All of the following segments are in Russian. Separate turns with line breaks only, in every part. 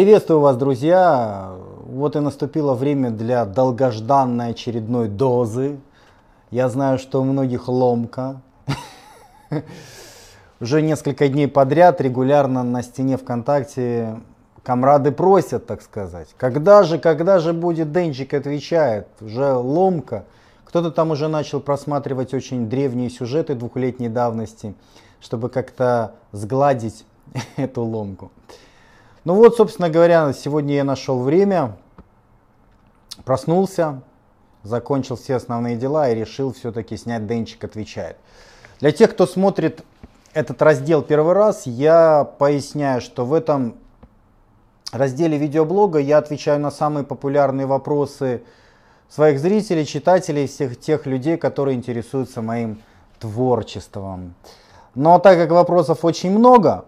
Приветствую вас, друзья! Вот и наступило время для долгожданной очередной дозы. Я знаю, что у многих ломка. Уже несколько дней подряд регулярно на стене ВКонтакте комрады просят, так сказать. Когда же, когда же будет Денчик, отвечает. Уже ломка. Кто-то там уже начал просматривать очень древние сюжеты двухлетней давности, чтобы как-то сгладить эту ломку. Ну вот, собственно говоря, сегодня я нашел время, проснулся, закончил все основные дела и решил все-таки снять Денчик отвечает. Для тех, кто смотрит этот раздел первый раз, я поясняю, что в этом разделе видеоблога я отвечаю на самые популярные вопросы своих зрителей, читателей, всех тех людей, которые интересуются моим творчеством. Но так как вопросов очень много,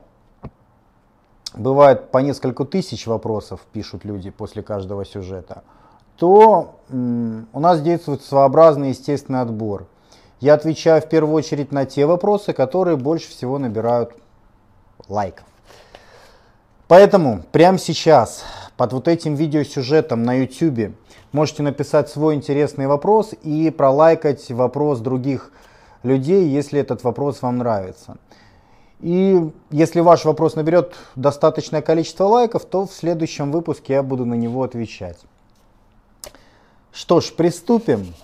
бывает по несколько тысяч вопросов пишут люди после каждого сюжета, то у нас действует своеобразный естественный отбор. Я отвечаю в первую очередь на те вопросы, которые больше всего набирают лайков. Поэтому прямо сейчас под вот этим видеосюжетом на YouTube можете написать свой интересный вопрос и пролайкать вопрос других людей, если этот вопрос вам нравится. И если ваш вопрос наберет достаточное количество лайков, то в следующем выпуске я буду на него отвечать. Что ж, приступим.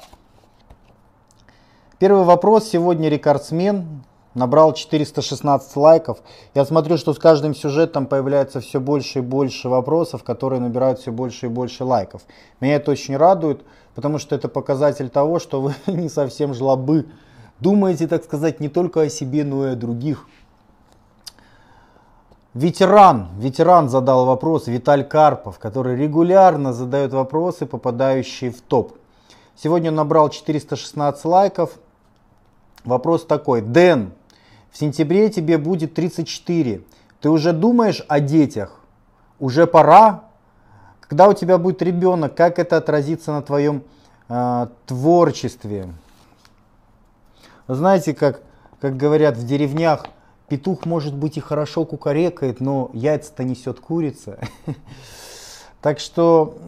Первый вопрос. Сегодня рекордсмен набрал 416 лайков. Я смотрю, что с каждым сюжетом появляется все больше и больше вопросов, которые набирают все больше и больше лайков. Меня это очень радует, потому что это показатель того, что вы не совсем жлобы. Думаете, так сказать, не только о себе, но и о других. Ветеран, ветеран задал вопрос, Виталь Карпов, который регулярно задает вопросы, попадающие в топ. Сегодня он набрал 416 лайков. Вопрос такой. Дэн, в сентябре тебе будет 34. Ты уже думаешь о детях? Уже пора? Когда у тебя будет ребенок, как это отразится на твоем э, творчестве? Знаете, как, как говорят в деревнях, Петух, может быть, и хорошо кукарекает, но яйца-то несет курица. Так что,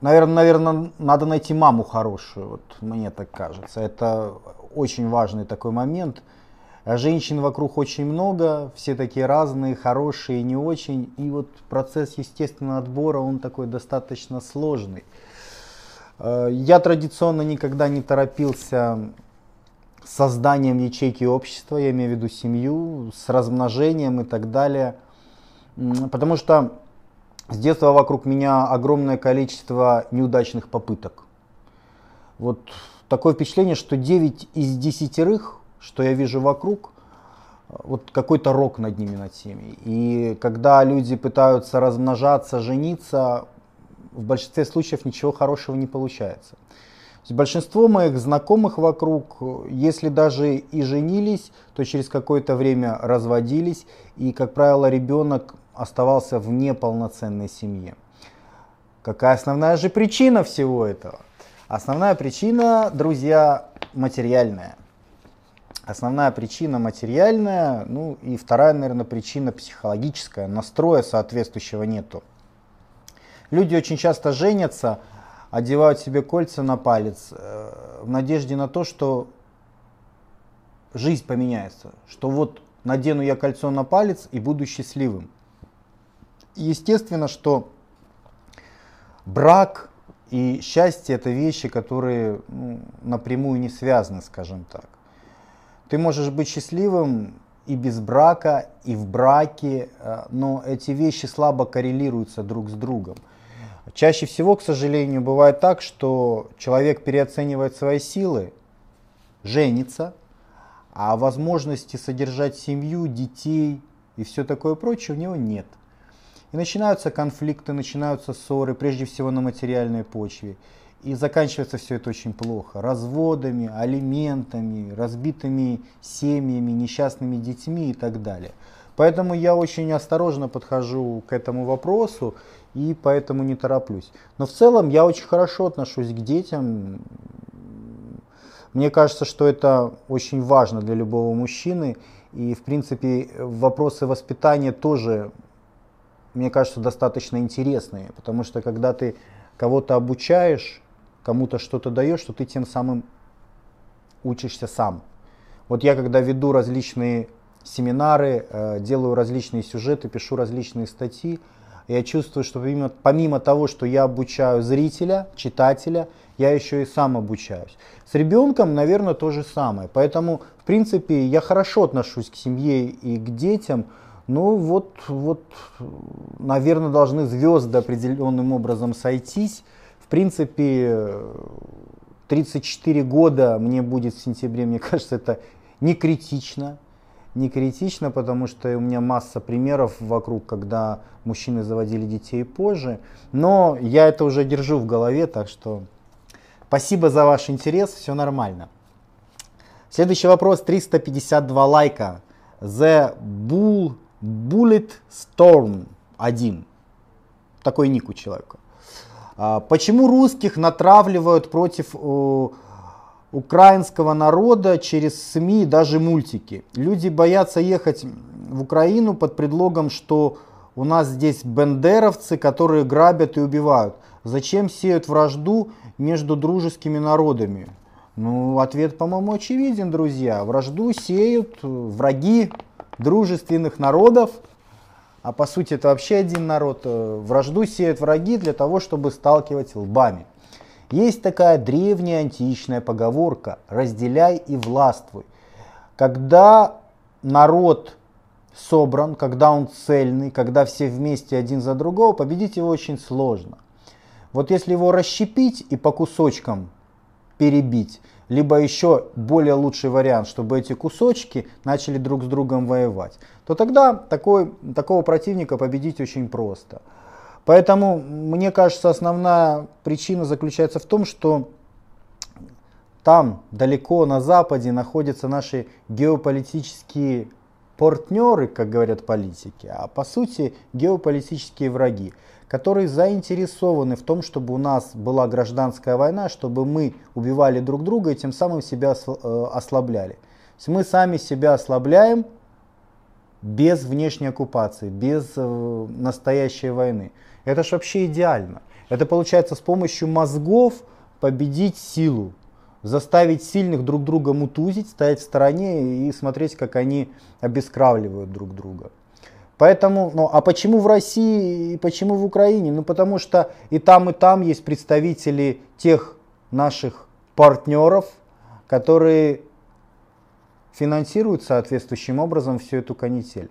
наверное, наверное, надо найти маму хорошую, вот мне так кажется. Это очень важный такой момент. Женщин вокруг очень много, все такие разные, хорошие не очень. И вот процесс естественного отбора, он такой достаточно сложный. Э, я традиционно никогда не торопился созданием ячейки общества, я имею в виду семью, с размножением и так далее. Потому что с детства вокруг меня огромное количество неудачных попыток. Вот такое впечатление, что 9 из 10, что я вижу вокруг, вот какой-то рок над ними, над всеми. И когда люди пытаются размножаться, жениться, в большинстве случаев ничего хорошего не получается. Большинство моих знакомых вокруг, если даже и женились, то через какое-то время разводились, и, как правило, ребенок оставался в неполноценной семье. Какая основная же причина всего этого? Основная причина, друзья, материальная. Основная причина материальная, ну и вторая, наверное, причина психологическая. Настроя соответствующего нету. Люди очень часто женятся, одевают себе кольца на палец э, в надежде на то, что жизнь поменяется, что вот надену я кольцо на палец и буду счастливым. Естественно, что брак и счастье это вещи, которые ну, напрямую не связаны, скажем так. Ты можешь быть счастливым и без брака, и в браке, э, но эти вещи слабо коррелируются друг с другом. Чаще всего, к сожалению, бывает так, что человек переоценивает свои силы, женится, а возможности содержать семью, детей и все такое прочее у него нет. И начинаются конфликты, начинаются ссоры, прежде всего на материальной почве. И заканчивается все это очень плохо. Разводами, алиментами, разбитыми семьями, несчастными детьми и так далее. Поэтому я очень осторожно подхожу к этому вопросу и поэтому не тороплюсь. Но в целом я очень хорошо отношусь к детям. Мне кажется, что это очень важно для любого мужчины. И, в принципе, вопросы воспитания тоже, мне кажется, достаточно интересные. Потому что когда ты кого-то обучаешь, кому-то что-то даешь, что ты тем самым учишься сам. Вот я когда веду различные семинары, э, делаю различные сюжеты, пишу различные статьи, я чувствую, что помимо, помимо того, что я обучаю зрителя, читателя, я еще и сам обучаюсь. С ребенком, наверное, то же самое. Поэтому, в принципе, я хорошо отношусь к семье и к детям. Ну вот, вот, наверное, должны звезды определенным образом сойтись. В принципе, 34 года мне будет в сентябре, мне кажется, это не критично не критично, потому что у меня масса примеров вокруг, когда мужчины заводили детей позже. Но я это уже держу в голове, так что спасибо за ваш интерес, все нормально. Следующий вопрос, 352 лайка. The Bull, Bullet Storm 1. Такой ник у человека. А, почему русских натравливают против украинского народа через СМИ, даже мультики. Люди боятся ехать в Украину под предлогом, что у нас здесь бендеровцы, которые грабят и убивают. Зачем сеют вражду между дружескими народами? Ну, ответ, по-моему, очевиден, друзья. Вражду сеют враги дружественных народов, а по сути это вообще один народ. Вражду сеют враги для того, чтобы сталкивать лбами. Есть такая древняя античная поговорка «разделяй и властвуй». Когда народ собран, когда он цельный, когда все вместе один за другого, победить его очень сложно. Вот если его расщепить и по кусочкам перебить, либо еще более лучший вариант, чтобы эти кусочки начали друг с другом воевать, то тогда такой, такого противника победить очень просто. Поэтому, мне кажется, основная причина заключается в том, что там, далеко на Западе, находятся наши геополитические партнеры, как говорят политики, а по сути геополитические враги, которые заинтересованы в том, чтобы у нас была гражданская война, чтобы мы убивали друг друга и тем самым себя э, ослабляли. То есть мы сами себя ослабляем без внешней оккупации, без э, настоящей войны. Это же вообще идеально. Это получается с помощью мозгов победить силу, заставить сильных друг друга мутузить, стоять в стороне и смотреть, как они обескравливают друг друга. Поэтому, ну, а почему в России и почему в Украине? Ну, потому что и там, и там есть представители тех наших партнеров, которые финансируют соответствующим образом всю эту канитель.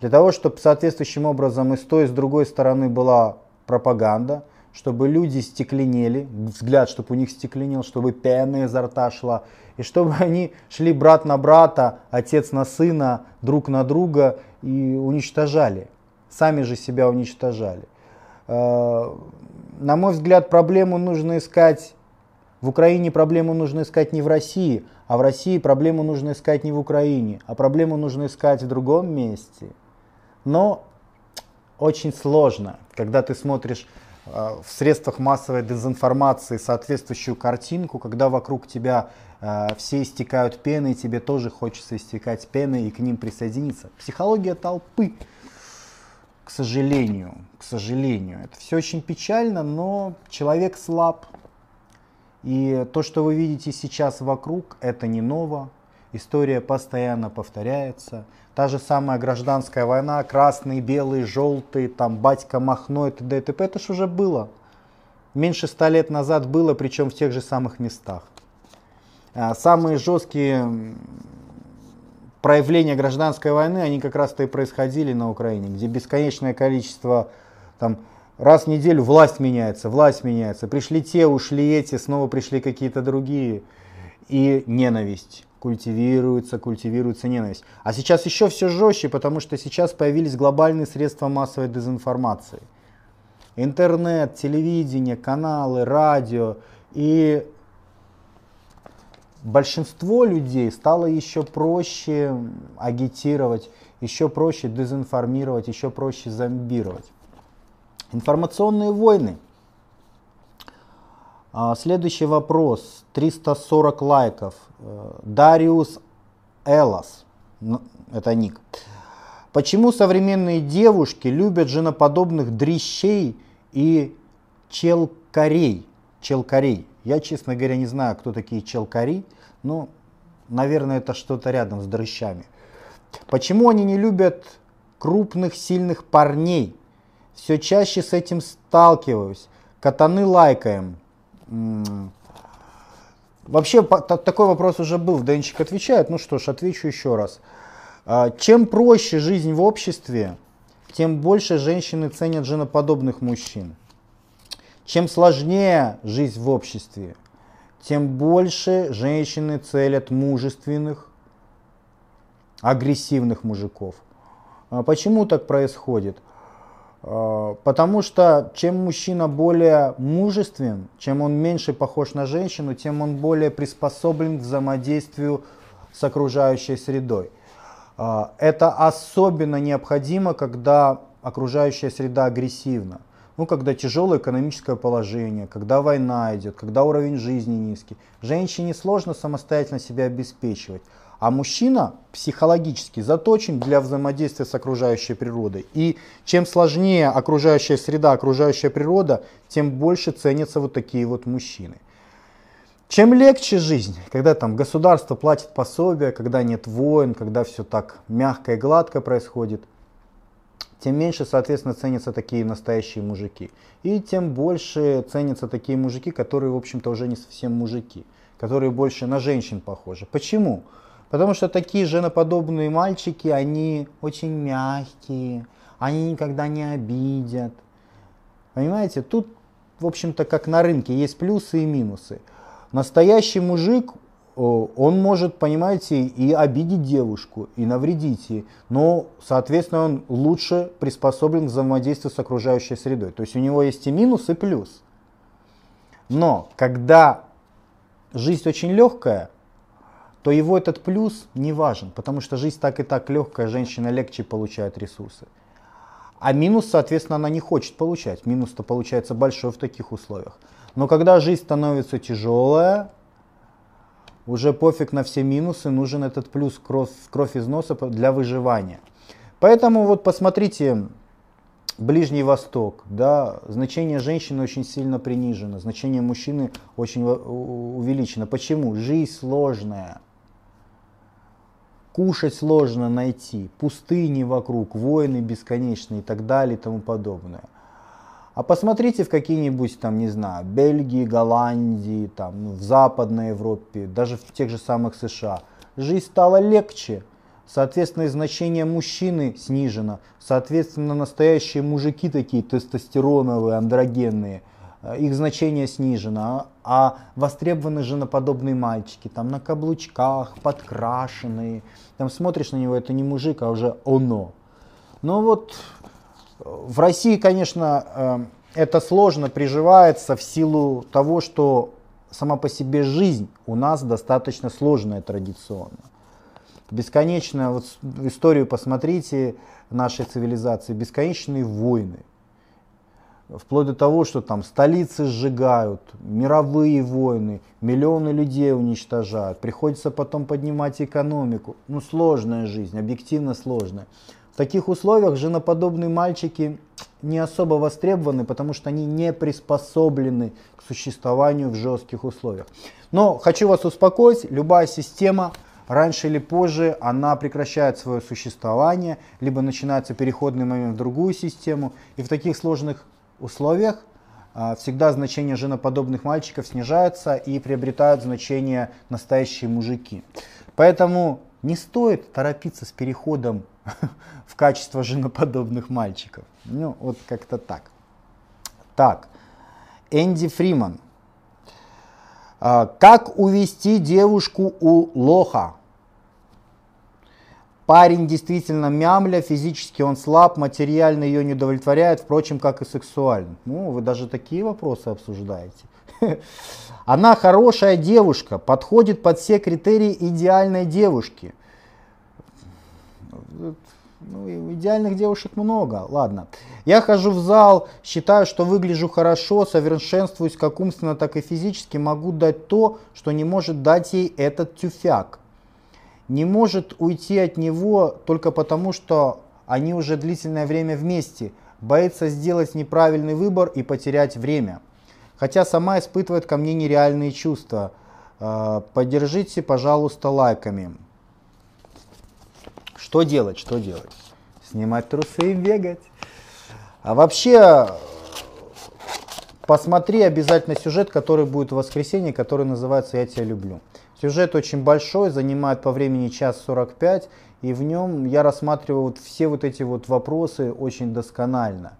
Для того, чтобы соответствующим образом и с той, и с другой стороны была пропаганда, чтобы люди стекленели, взгляд, чтобы у них стекленел, чтобы пена изо рта шла, и чтобы они шли брат на брата, отец на сына, друг на друга и уничтожали. Сами же себя уничтожали. Э, на мой взгляд, проблему нужно искать в Украине проблему нужно искать не в России, а в России проблему нужно искать не в Украине, а проблему нужно искать в другом месте. Но очень сложно, когда ты смотришь э, в средствах массовой дезинформации соответствующую картинку, когда вокруг тебя э, все истекают пеной, тебе тоже хочется истекать пеной и к ним присоединиться. Психология толпы, к сожалению, к сожалению. Это все очень печально, но человек слаб. И то, что вы видите сейчас вокруг, это не ново. История постоянно повторяется. Та же самая гражданская война, красный, белый, желтый, там батька Махно и т.д. и т.п. Это ж уже было. Меньше ста лет назад было, причем в тех же самых местах. А самые жесткие проявления гражданской войны, они как раз-то и происходили на Украине, где бесконечное количество, там, раз в неделю власть меняется, власть меняется. Пришли те, ушли эти, снова пришли какие-то другие. И ненависть культивируется, культивируется ненависть. А сейчас еще все жестче, потому что сейчас появились глобальные средства массовой дезинформации. Интернет, телевидение, каналы, радио. И большинство людей стало еще проще агитировать, еще проще дезинформировать, еще проще зомбировать. Информационные войны. А, следующий вопрос. 340 лайков. Э, Дариус Элас. Это ник. Почему современные девушки любят женоподобных дрищей и челкарей? Челкарей. Я, честно говоря, не знаю, кто такие челкари, но, наверное, это что-то рядом с дрыщами. Почему они не любят крупных, сильных парней? Все чаще с этим сталкиваюсь. Катаны лайкаем. Вообще, такой вопрос уже был, Денчик отвечает. Ну что ж, отвечу еще раз. А, чем проще жизнь в обществе, тем больше женщины ценят женоподобных мужчин. Чем сложнее жизнь в обществе, тем больше женщины целят мужественных, агрессивных мужиков. А почему так происходит? А, потому что чем мужчина более мужествен, чем он меньше похож на женщину, тем он более приспособлен к взаимодействию с окружающей средой. А, это особенно необходимо, когда окружающая среда агрессивна. Ну, когда тяжелое экономическое положение, когда война идет, когда уровень жизни низкий. Женщине сложно самостоятельно себя обеспечивать. А мужчина психологически заточен для взаимодействия с окружающей природой. И чем сложнее окружающая среда, окружающая природа, тем больше ценятся вот такие вот мужчины. Чем легче жизнь, когда там государство платит пособие, когда нет войн, когда все так мягко и гладко происходит, тем меньше, соответственно, ценятся такие настоящие мужики. И тем больше ценятся такие мужики, которые, в общем-то, уже не совсем мужики, которые больше на женщин похожи. Почему? Потому что такие женоподобные мальчики, они очень мягкие, они никогда не обидят. Понимаете, тут, в общем-то, как на рынке, есть плюсы и минусы. Настоящий мужик, он может, понимаете, и обидеть девушку, и навредить ей, но, соответственно, он лучше приспособлен к взаимодействию с окружающей средой. То есть у него есть и минус, и плюс. Но когда жизнь очень легкая, то его этот плюс не важен, потому что жизнь так и так легкая, женщина легче получает ресурсы. А минус, соответственно, она не хочет получать. Минус-то получается большой в таких условиях. Но когда жизнь становится тяжелая, уже пофиг на все минусы, нужен этот плюс кровь, кровь из носа для выживания. Поэтому вот посмотрите, Ближний Восток, да, значение женщины очень сильно принижено, значение мужчины очень увеличено. Почему? Жизнь сложная. Кушать сложно найти, пустыни вокруг, войны бесконечные и так далее и тому подобное. А посмотрите в какие-нибудь там, не знаю, Бельгии, Голландии, там, ну, в Западной Европе, даже в тех же самых США. Жизнь стала легче, соответственно, значение мужчины снижено, соответственно, настоящие мужики такие тестостероновые, андрогенные – их значение снижено, а востребованы женоподобные мальчики, там на каблучках, подкрашенные, там смотришь на него, это не мужик, а уже оно. Но вот э, в России, конечно, э, это сложно приживается в силу того, что сама по себе жизнь у нас достаточно сложная традиционно. Бесконечно, вот историю посмотрите нашей цивилизации, бесконечные войны, вплоть до того, что там столицы сжигают, мировые войны, миллионы людей уничтожают, приходится потом поднимать экономику. Ну, сложная жизнь, объективно сложная. В таких условиях женоподобные мальчики не особо востребованы, потому что они не приспособлены к существованию в жестких условиях. Но хочу вас успокоить, любая система раньше или позже она прекращает свое существование, либо начинается переходный момент в другую систему. И в таких сложных условиях а, всегда значение женоподобных мальчиков снижается и приобретают значение настоящие мужики. Поэтому не стоит торопиться с переходом в качество женоподобных мальчиков. Ну, вот как-то так. Так, Энди Фриман. А, как увести девушку у лоха? Парень действительно мямля, физически он слаб, материально ее не удовлетворяет, впрочем, как и сексуально. Ну, вы даже такие вопросы обсуждаете. Она хорошая девушка, подходит под все критерии идеальной девушки. Ну, идеальных девушек много, ладно. Я хожу в зал, считаю, что выгляжу хорошо, совершенствуюсь как умственно, так и физически, могу дать то, что не может дать ей этот тюфяк. Не может уйти от него только потому, что они уже длительное время вместе, боится сделать неправильный выбор и потерять время. Хотя сама испытывает ко мне нереальные чувства. А, поддержите, пожалуйста, лайками. Что делать, что делать? Снимать трусы и бегать. А вообще, посмотри обязательно сюжет, который будет в воскресенье, который называется «Я тебя люблю». Сюжет очень большой, занимает по времени час 45, и в нем я рассматриваю вот все вот эти вот вопросы очень досконально.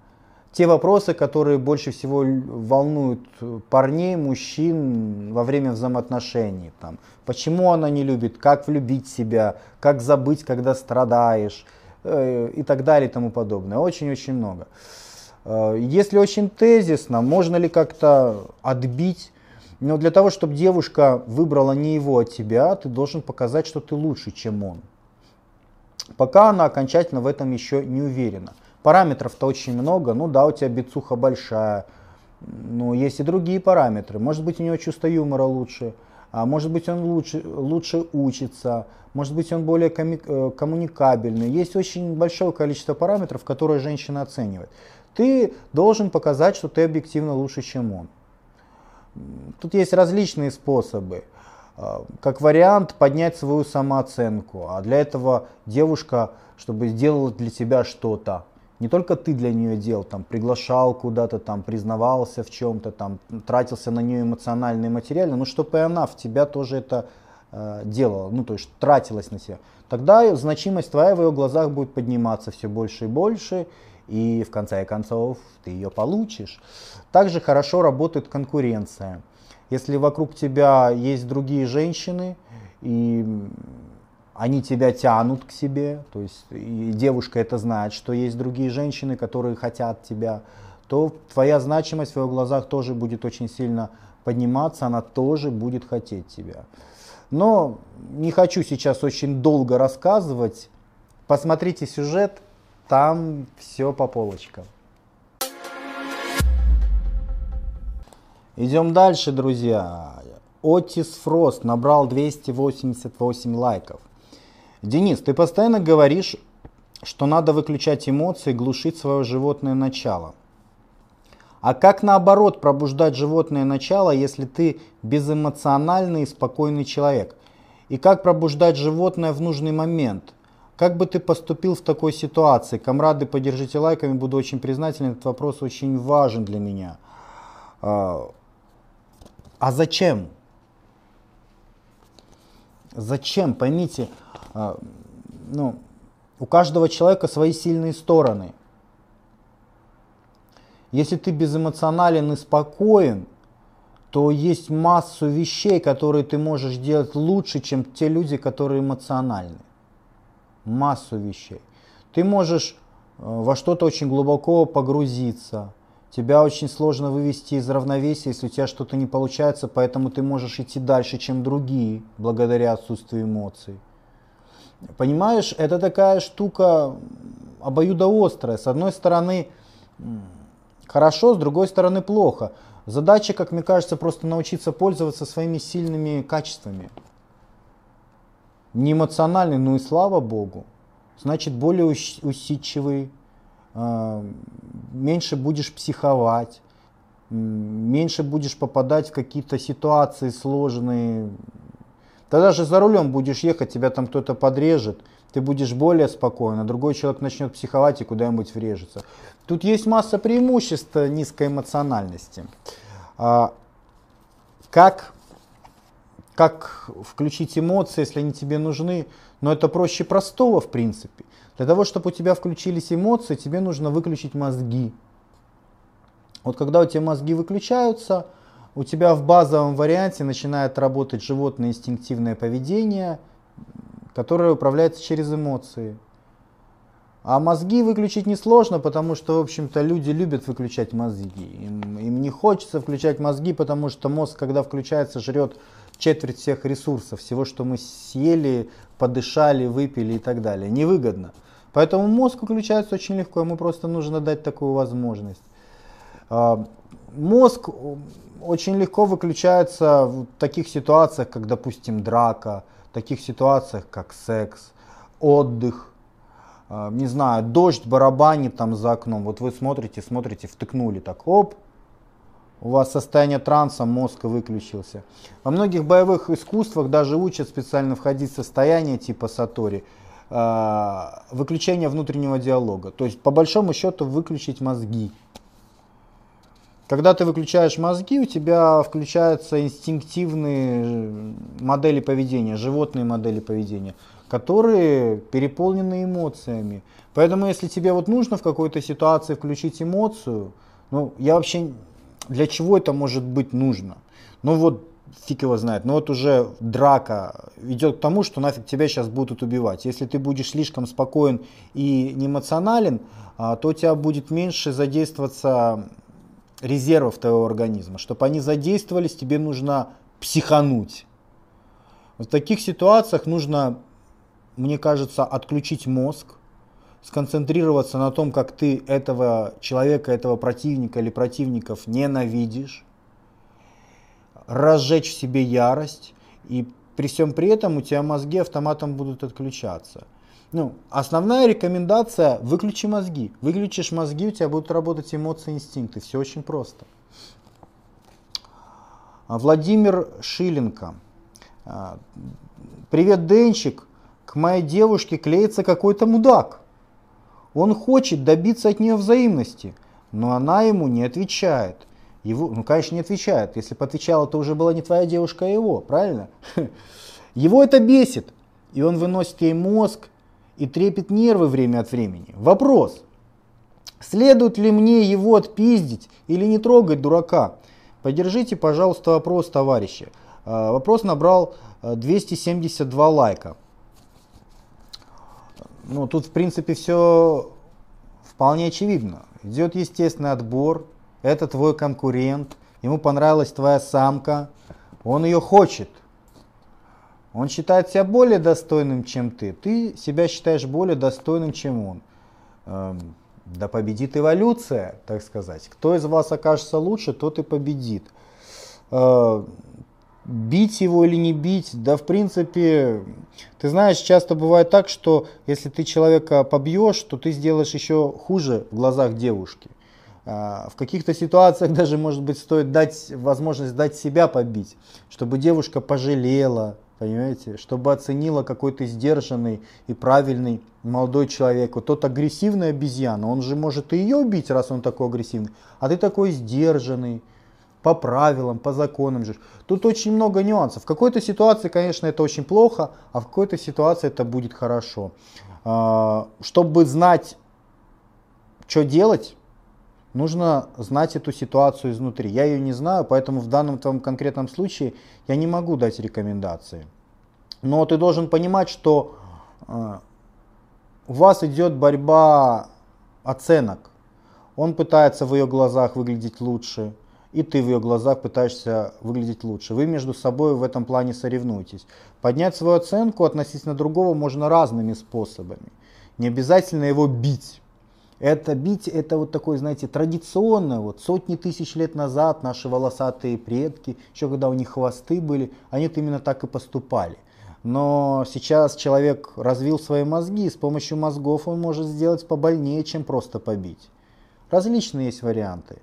Те вопросы, которые больше всего волнуют парней, мужчин во время взаимоотношений. Там, почему она не любит, как влюбить себя, как забыть, когда страдаешь э, и так далее и тому подобное. Очень-очень много. Э, если очень тезисно, можно ли как-то отбить но для того, чтобы девушка выбрала не его, а тебя, ты должен показать, что ты лучше, чем он. Пока она окончательно в этом еще не уверена. Параметров-то очень много. Ну да, у тебя бицуха большая. Но есть и другие параметры. Может быть, у него чувство юмора лучше. А может быть, он лучше, лучше учится. Может быть, он более коми- э, коммуникабельный. Есть очень большое количество параметров, которые женщина оценивает. Ты должен показать, что ты объективно лучше, чем он. Тут есть различные способы. А, как вариант поднять свою самооценку. А для этого девушка, чтобы сделала для тебя что-то. Не только ты для нее делал, там, приглашал куда-то, там, признавался в чем-то, там, тратился на нее эмоционально и материально, но чтобы и она в тебя тоже это э, делала, ну то есть тратилась на себя. Тогда значимость твоя в ее глазах будет подниматься все больше и больше, и в конце концов ты ее получишь. Также хорошо работает конкуренция. Если вокруг тебя есть другие женщины, и они тебя тянут к себе, то есть и девушка это знает, что есть другие женщины, которые хотят тебя, то твоя значимость в ее глазах тоже будет очень сильно подниматься, она тоже будет хотеть тебя. Но не хочу сейчас очень долго рассказывать. Посмотрите сюжет, там все по полочкам. Идем дальше, друзья. Отис Фрост набрал 288 лайков. Денис, ты постоянно говоришь, что надо выключать эмоции, глушить свое животное начало. А как наоборот пробуждать животное начало, если ты безэмоциональный и спокойный человек? И как пробуждать животное в нужный момент – как бы ты поступил в такой ситуации? Комрады, поддержите лайками, буду очень признателен. Этот вопрос очень важен для меня. А, а зачем? Зачем? Поймите, а, ну, у каждого человека свои сильные стороны. Если ты безэмоционален и спокоен, то есть массу вещей, которые ты можешь делать лучше, чем те люди, которые эмоциональны массу вещей. Ты можешь э, во что-то очень глубоко погрузиться. Тебя очень сложно вывести из равновесия, если у тебя что-то не получается, поэтому ты можешь идти дальше, чем другие, благодаря отсутствию эмоций. Понимаешь, это такая штука обоюдоострая. С одной стороны хорошо, с другой стороны плохо. Задача, как мне кажется, просто научиться пользоваться своими сильными качествами не эмоциональный, ну и слава богу, значит более усидчивый, а, меньше будешь психовать, меньше будешь попадать в какие-то ситуации сложные. Тогда же за рулем будешь ехать, тебя там кто-то подрежет, ты будешь более спокоен, а другой человек начнет психовать и куда-нибудь врежется. Тут есть масса преимуществ низкой эмоциональности. А, как как включить эмоции, если они тебе нужны. Но это проще простого, в принципе. Для того, чтобы у тебя включились эмоции, тебе нужно выключить мозги. Вот когда у тебя мозги выключаются, у тебя в базовом варианте начинает работать животное инстинктивное поведение, которое управляется через эмоции. А мозги выключить несложно, потому что, в общем-то, люди любят выключать мозги. Им, им не хочется включать мозги, потому что мозг, когда включается, жрет четверть всех ресурсов, всего, что мы съели, подышали, выпили и так далее. Невыгодно. Поэтому мозг выключается очень легко, ему просто нужно дать такую возможность. А, мозг очень легко выключается в таких ситуациях, как, допустим, драка, в таких ситуациях, как секс, отдых, а, не знаю, дождь барабанит там за окном. Вот вы смотрите, смотрите, втыкнули так, оп, у вас состояние транса, мозг выключился. Во многих боевых искусствах даже учат специально входить в состояние типа сатори, э, выключение внутреннего диалога. То есть по большому счету выключить мозги. Когда ты выключаешь мозги, у тебя включаются инстинктивные модели поведения, животные модели поведения, которые переполнены эмоциями. Поэтому если тебе вот нужно в какой-то ситуации включить эмоцию, ну я вообще для чего это может быть нужно? Ну вот фиг его знает. Но вот уже драка идет к тому, что нафиг тебя сейчас будут убивать. Если ты будешь слишком спокоен и не эмоционален, а, то у тебя будет меньше задействоваться резервов твоего организма. Чтобы они задействовались, тебе нужно психануть. В таких ситуациях нужно, мне кажется, отключить мозг, сконцентрироваться на том, как ты этого человека, этого противника или противников ненавидишь, разжечь в себе ярость, и при всем при этом у тебя мозги автоматом будут отключаться. Ну, основная рекомендация – выключи мозги. Выключишь мозги, у тебя будут работать эмоции, инстинкты. Все очень просто. А, Владимир Шиленко. А, Привет, Денчик. К моей девушке клеится какой-то мудак. Он хочет добиться от нее взаимности, но она ему не отвечает. Его, ну, конечно, не отвечает. Если бы отвечала, то уже была не твоя девушка, а его, правильно? Его это бесит, и он выносит ей мозг и трепет нервы время от времени. Вопрос. Следует ли мне его отпиздить или не трогать дурака? Поддержите, пожалуйста, вопрос, товарищи. А, вопрос набрал 272 а, лайка. Ну, тут, в принципе, все вполне очевидно. Идет естественный отбор, это твой конкурент, ему понравилась твоя самка, он ее хочет. Он считает себя более достойным, чем ты. Ты себя считаешь более достойным, чем он. Эм, да победит эволюция, так сказать. Кто из вас окажется лучше, тот и победит. Э, бить его или не бить, да в принципе, ты знаешь, часто бывает так, что если ты человека побьешь, то ты сделаешь еще хуже в глазах девушки. А, в каких-то ситуациях даже, может быть, стоит дать возможность дать себя побить, чтобы девушка пожалела, понимаете, чтобы оценила какой то сдержанный и правильный молодой человек. Вот тот агрессивный обезьяна, он же может и ее убить, раз он такой агрессивный, а ты такой сдержанный, по правилам, по законам же. Тут очень много нюансов. В какой-то ситуации, конечно, это очень плохо, а в какой-то ситуации это будет хорошо. А, чтобы знать, что делать, нужно знать эту ситуацию изнутри. Я ее не знаю, поэтому в данном твоем конкретном случае я не могу дать рекомендации. Но ты должен понимать, что а, у вас идет борьба оценок. Он пытается в ее глазах выглядеть лучше, и ты в ее глазах пытаешься выглядеть лучше. Вы между собой в этом плане соревнуетесь. Поднять свою оценку относительно другого можно разными способами. Не обязательно его бить. Это бить, это вот такой, знаете, традиционно, вот сотни тысяч лет назад наши волосатые предки, еще когда у них хвосты были, они именно так и поступали. Но сейчас человек развил свои мозги, и с помощью мозгов он может сделать побольнее, чем просто побить. Различные есть варианты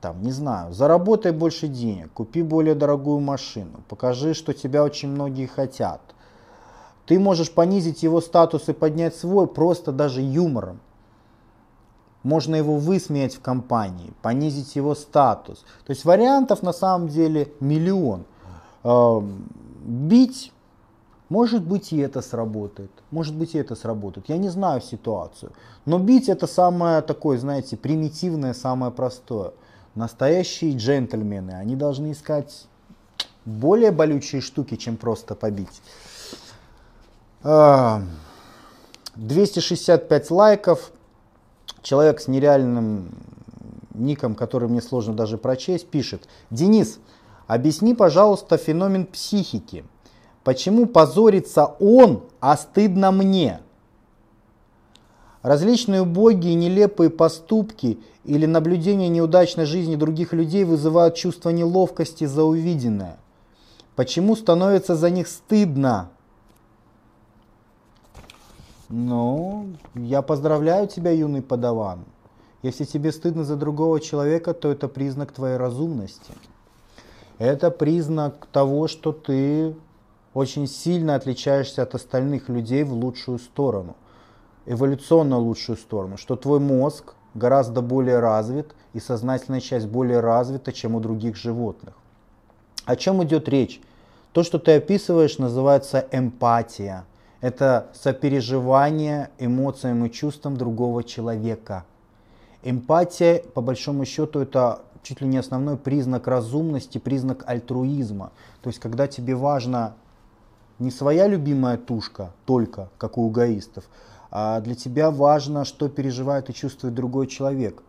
там, не знаю, заработай больше денег, купи более дорогую машину, покажи, что тебя очень многие хотят. Ты можешь понизить его статус и поднять свой просто даже юмором. Можно его высмеять в компании, понизить его статус. То есть вариантов на самом деле миллион. Эм, бить, может быть и это сработает, может быть и это сработает. Я не знаю ситуацию. Но бить это самое такое, знаете, примитивное, самое простое. Настоящие джентльмены, они должны искать более болючие штуки, чем просто побить. 265 а, лайков. Человек с нереальным ником, который мне сложно даже прочесть, пишет. Денис, объясни, пожалуйста, феномен психики. Почему позорится он, а стыдно мне? Различные убогие нелепые поступки или наблюдение неудачной жизни других людей вызывают чувство неловкости за увиденное. Почему становится за них стыдно? Ну, я поздравляю тебя, юный подаван. Если тебе стыдно за другого человека, то это признак твоей разумности. Это признак того, что ты очень сильно отличаешься от остальных людей в лучшую сторону эволюционно лучшую сторону, что твой мозг гораздо более развит и сознательная часть более развита, чем у других животных. О чем идет речь? То, что ты описываешь, называется эмпатия. Это сопереживание эмоциям и чувствам другого человека. Эмпатия, по большому счету, это чуть ли не основной признак разумности, признак альтруизма. То есть, когда тебе важна не своя любимая тушка только, как у эгоистов, а для тебя важно, что переживает и чувствует другой человек.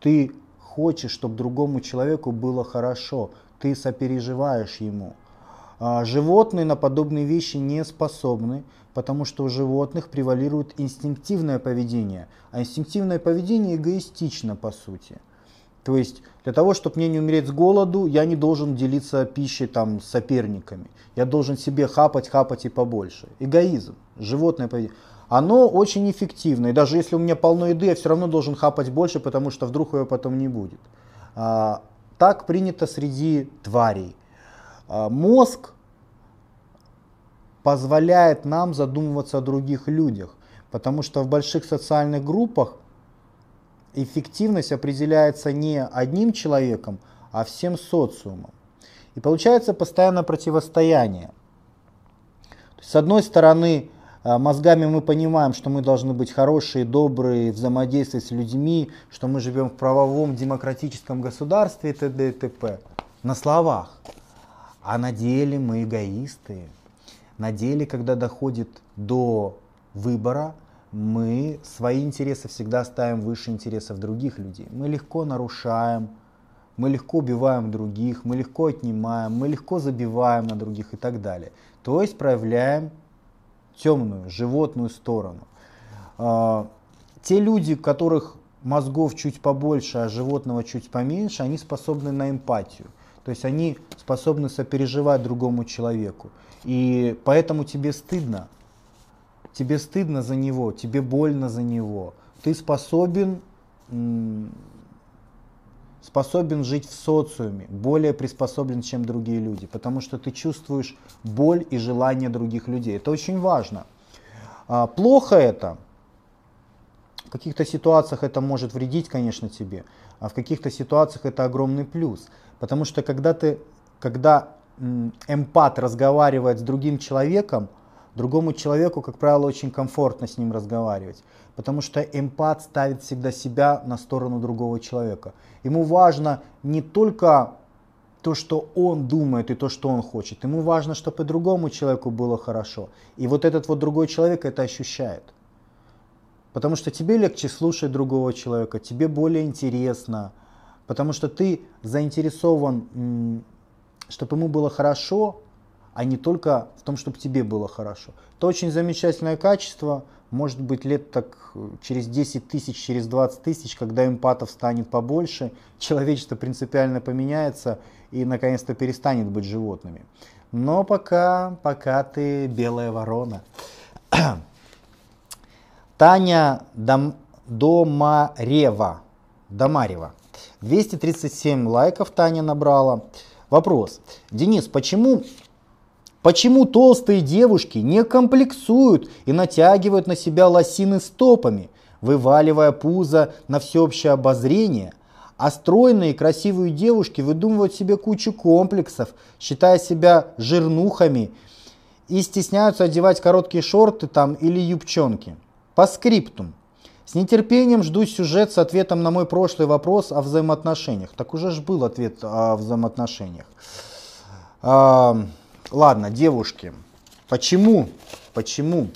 Ты хочешь, чтобы другому человеку было хорошо, ты сопереживаешь ему. А животные на подобные вещи не способны, потому что у животных превалирует инстинктивное поведение, а инстинктивное поведение эгоистично по сути. То есть для того, чтобы мне не умереть с голоду, я не должен делиться пищей там, с соперниками. Я должен себе хапать, хапать и побольше. Эгоизм, животное поведение оно очень эффективно. И даже если у меня полно еды, я все равно должен хапать больше, потому что вдруг ее потом не будет. А, так принято среди тварей. А, мозг позволяет нам задумываться о других людях, потому что в больших социальных группах эффективность определяется не одним человеком, а всем социумом. И получается постоянное противостояние. с одной стороны, мозгами мы понимаем, что мы должны быть хорошие, добрые, взаимодействовать с людьми, что мы живем в правовом демократическом государстве и т.д. и т.п. На словах. А на деле мы эгоисты. На деле, когда доходит до выбора, мы свои интересы всегда ставим выше интересов других людей. Мы легко нарушаем, мы легко убиваем других, мы легко отнимаем, мы легко забиваем на других и так далее. То есть проявляем темную, животную сторону. А, те люди, у которых мозгов чуть побольше, а животного чуть поменьше, они способны на эмпатию. То есть они способны сопереживать другому человеку. И поэтому тебе стыдно. Тебе стыдно за него, тебе больно за него. Ты способен способен жить в социуме, более приспособлен, чем другие люди, потому что ты чувствуешь боль и желание других людей. Это очень важно. А, плохо это. В каких-то ситуациях это может вредить, конечно, тебе, а в каких-то ситуациях это огромный плюс. Потому что когда, ты, когда эмпат разговаривает с другим человеком, другому человеку, как правило, очень комфортно с ним разговаривать потому что эмпат ставит всегда себя на сторону другого человека. Ему важно не только то, что он думает и то, что он хочет. Ему важно, чтобы и другому человеку было хорошо. И вот этот вот другой человек это ощущает. Потому что тебе легче слушать другого человека, тебе более интересно, потому что ты заинтересован, чтобы ему было хорошо, а не только в том, чтобы тебе было хорошо. Это очень замечательное качество, может быть лет так э, через 10 тысяч, через 20 тысяч, когда эмпатов станет побольше, человечество принципиально поменяется и наконец-то перестанет быть животными. Но пока, пока ты белая ворона. Таня Дом, Домарева. Домарева. 237 лайков Таня набрала. Вопрос. Денис, почему Почему толстые девушки не комплексуют и натягивают на себя лосины стопами, вываливая пузо на всеобщее обозрение, а стройные и красивые девушки выдумывают себе кучу комплексов, считая себя жирнухами и стесняются одевать короткие шорты там или юбчонки. По скриптум. С нетерпением жду сюжет с ответом на мой прошлый вопрос о взаимоотношениях. Так уже ж был ответ о взаимоотношениях. Ладно, девушки, почему? Почему?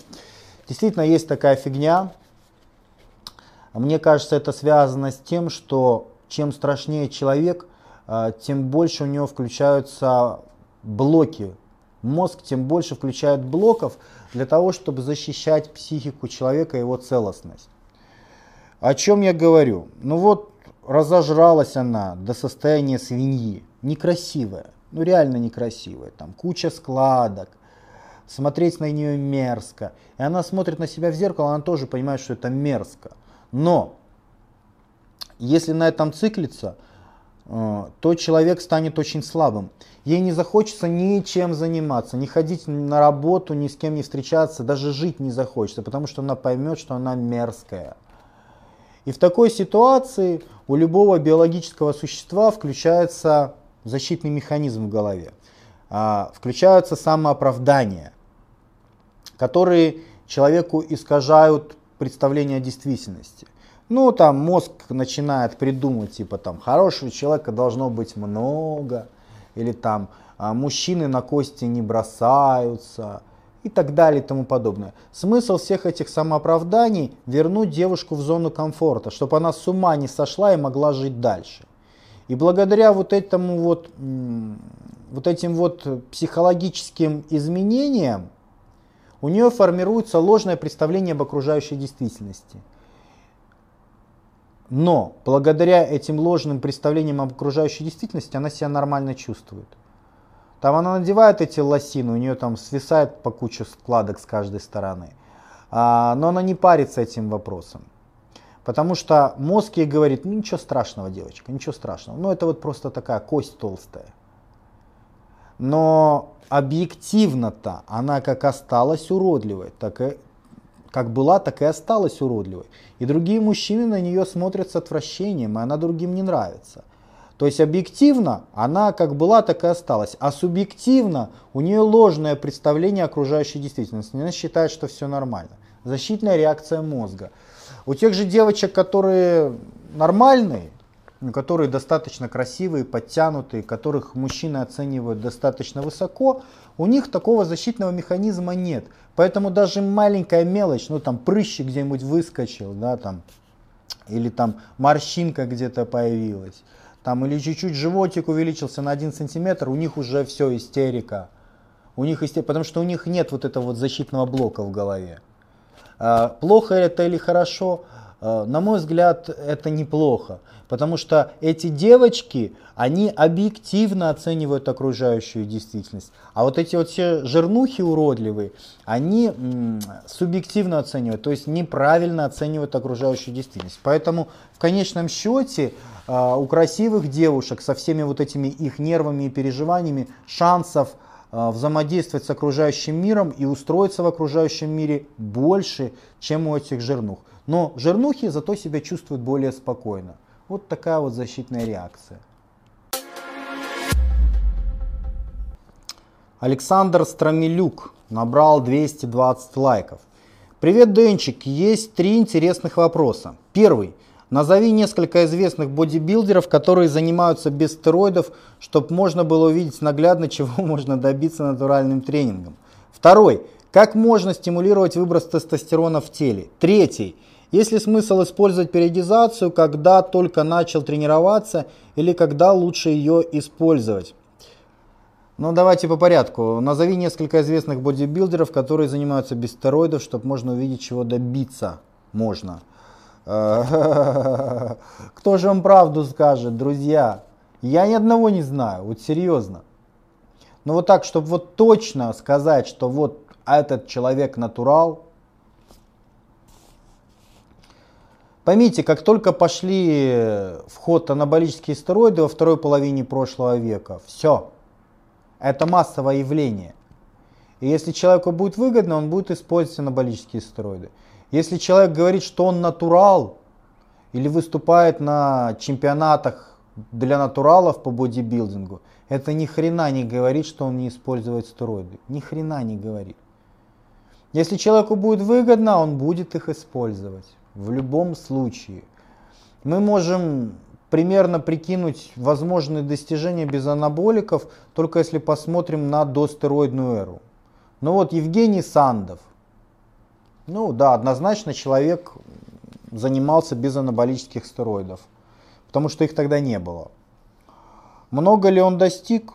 Действительно есть такая фигня. Мне кажется, это связано с тем, что чем страшнее человек, а, тем больше у него включаются блоки. Мозг тем больше включает блоков для того, чтобы защищать психику человека и его целостность. О чем я говорю? Ну вот разожралась она до состояния свиньи. Некрасивая. Ну реально некрасивая. Там куча складок. Смотреть на нее мерзко. И она смотрит на себя в зеркало, она тоже понимает, что это мерзко. Но если на этом циклиться, э, то человек станет очень слабым. Ей не захочется ничем заниматься, не ходить на работу, ни с кем не встречаться, даже жить не захочется, потому что она поймет, что она мерзкая. И в такой ситуации у любого биологического существа включается защитный механизм в голове. А, включаются самооправдания, которые человеку искажают представление о действительности. Ну, там мозг начинает придумывать, типа, там, хорошего человека должно быть много, или там, а, мужчины на кости не бросаются, и так далее и тому подобное. Смысл всех этих самооправданий – вернуть девушку в зону комфорта, чтобы она с ума не сошла и могла жить дальше. И благодаря вот этому вот, вот этим вот психологическим изменениям у нее формируется ложное представление об окружающей действительности – но благодаря этим ложным представлениям об окружающей действительности она себя нормально чувствует. Там она надевает эти лосины, у нее там свисает по куче складок с каждой стороны. А, но она не парится этим вопросом. Потому что мозг ей говорит, ну ничего страшного, девочка, ничего страшного. Ну это вот просто такая кость толстая. Но объективно-то она как осталась уродливой, так и как была, так и осталась уродливой. И другие мужчины на нее смотрят с отвращением, и она другим не нравится. То есть объективно она как была, так и осталась. А субъективно у нее ложное представление окружающей действительности. Она считает, что все нормально. Защитная реакция мозга. У тех же девочек, которые нормальные, которые достаточно красивые, подтянутые, которых мужчины оценивают достаточно высоко, у них такого защитного механизма нет. Поэтому даже маленькая мелочь, ну там прыщик где-нибудь выскочил, да, там, или там морщинка где-то появилась, там, или чуть-чуть животик увеличился на 1 сантиметр, у них уже все истерика. У них истерика, потому что у них нет вот этого вот защитного блока в голове. А, плохо это или хорошо? А, на мой взгляд, это неплохо. Потому что эти девочки, они объективно оценивают окружающую действительность. А вот эти вот все жирнухи уродливые, они м, субъективно оценивают, то есть неправильно оценивают окружающую действительность. Поэтому в конечном счете э, у красивых девушек со всеми вот этими их нервами и переживаниями шансов взаимодействовать с окружающим миром и устроиться в окружающем мире больше, чем у этих жирнух. Но жирнухи зато себя чувствуют более спокойно. Вот такая вот защитная реакция. Александр Страмилюк набрал 220 лайков. Привет, Денчик. Есть три интересных вопроса. Первый. Назови несколько известных бодибилдеров, которые занимаются без стероидов, чтобы можно было увидеть наглядно, чего можно добиться натуральным тренингом. Второй. Как можно стимулировать выброс тестостерона в теле? Третий. Есть ли смысл использовать периодизацию, когда только начал тренироваться или когда лучше ее использовать? Ну, давайте по порядку. Назови несколько известных бодибилдеров, которые занимаются без стероидов, чтобы можно увидеть, чего добиться можно. Кто же вам правду скажет, друзья? Я ни одного не знаю, вот серьезно. Но вот так, чтобы вот точно сказать, что вот этот человек натурал, Поймите, как только пошли в ход анаболические стероиды во второй половине прошлого века, все, это массовое явление. И если человеку будет выгодно, он будет использовать анаболические стероиды. Если человек говорит, что он натурал, или выступает на чемпионатах для натуралов по бодибилдингу, это ни хрена не говорит, что он не использует стероиды. Ни хрена не говорит. Если человеку будет выгодно, он будет их использовать в любом случае. Мы можем примерно прикинуть возможные достижения без анаболиков, только если посмотрим на достероидную эру. Ну вот Евгений Сандов. Ну да, однозначно человек занимался без анаболических стероидов, потому что их тогда не было. Много ли он достиг?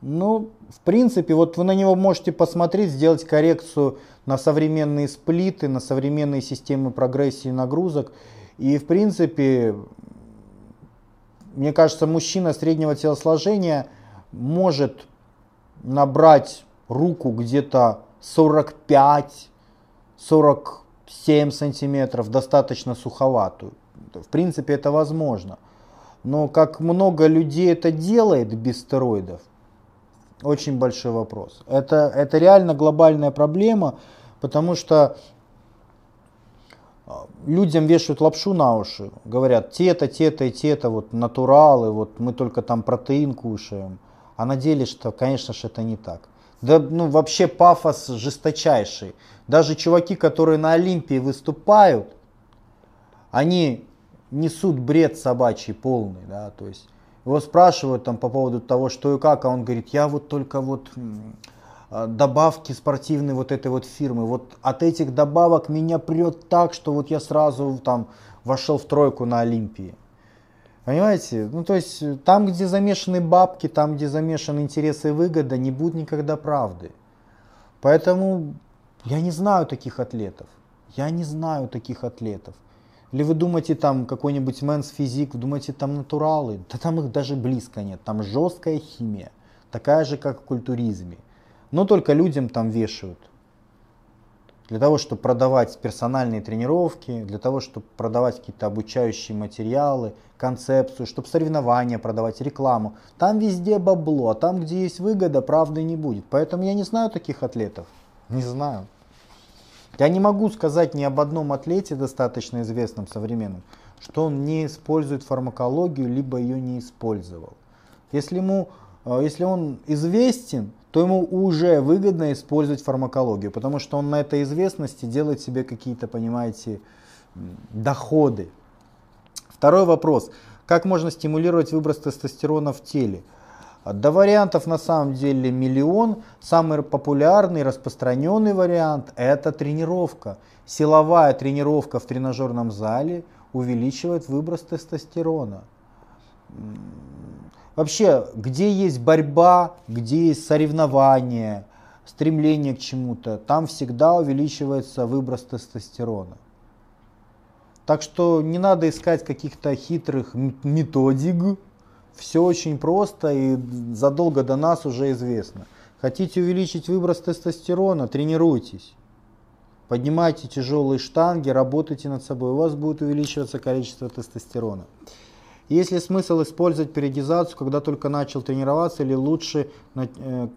Ну, в принципе, вот вы на него можете посмотреть, сделать коррекцию на современные сплиты, на современные системы прогрессии нагрузок. И в принципе, мне кажется, мужчина среднего телосложения может набрать руку где-то 45, 47 сантиметров, достаточно суховатую. В принципе, это возможно. Но как много людей это делает без стероидов, очень большой вопрос. Это, это реально глобальная проблема, потому что а, людям вешают лапшу на уши, говорят, те-то, те-то и те-то, вот натуралы, вот мы только там протеин кушаем. А на деле, что, конечно же, это не так. Да, ну, вообще пафос жесточайший. Даже чуваки, которые на Олимпии выступают, они несут бред собачий полный, да, то есть его спрашивают там по поводу того, что и как, а он говорит, я вот только вот а, добавки спортивной вот этой вот фирмы, вот от этих добавок меня прет так, что вот я сразу там вошел в тройку на Олимпии. Понимаете? Ну, то есть, там, где замешаны бабки, там, где замешаны интересы и выгода, не будет никогда правды. Поэтому я не знаю таких атлетов. Я не знаю таких атлетов. Или вы думаете, там какой-нибудь мэнс физик, думаете, там натуралы? Да там их даже близко нет. Там жесткая химия, такая же, как в культуризме. Но только людям там вешают. Для того, чтобы продавать персональные тренировки, для того, чтобы продавать какие-то обучающие материалы, концепцию, чтобы соревнования продавать, рекламу. Там везде бабло, а там, где есть выгода, правды не будет. Поэтому я не знаю таких атлетов. Не знаю. Я не могу сказать ни об одном атлете, достаточно известном современном, что он не использует фармакологию, либо ее не использовал. Если, ему, э, если он известен, то ему уже выгодно использовать фармакологию, потому что он на этой известности делает себе какие-то, понимаете, доходы. Второй вопрос. Как можно стимулировать выброс тестостерона в теле? До вариантов на самом деле миллион. Самый популярный, распространенный вариант – это тренировка. Силовая тренировка в тренажерном зале увеличивает выброс тестостерона. Вообще, где есть борьба, где есть соревнование, стремление к чему-то, там всегда увеличивается выброс тестостерона. Так что не надо искать каких-то хитрых методик, все очень просто и задолго до нас уже известно. Хотите увеличить выброс тестостерона, тренируйтесь. Поднимайте тяжелые штанги, работайте над собой, у вас будет увеличиваться количество тестостерона. Есть ли смысл использовать периодизацию, когда только начал тренироваться, или лучше, э,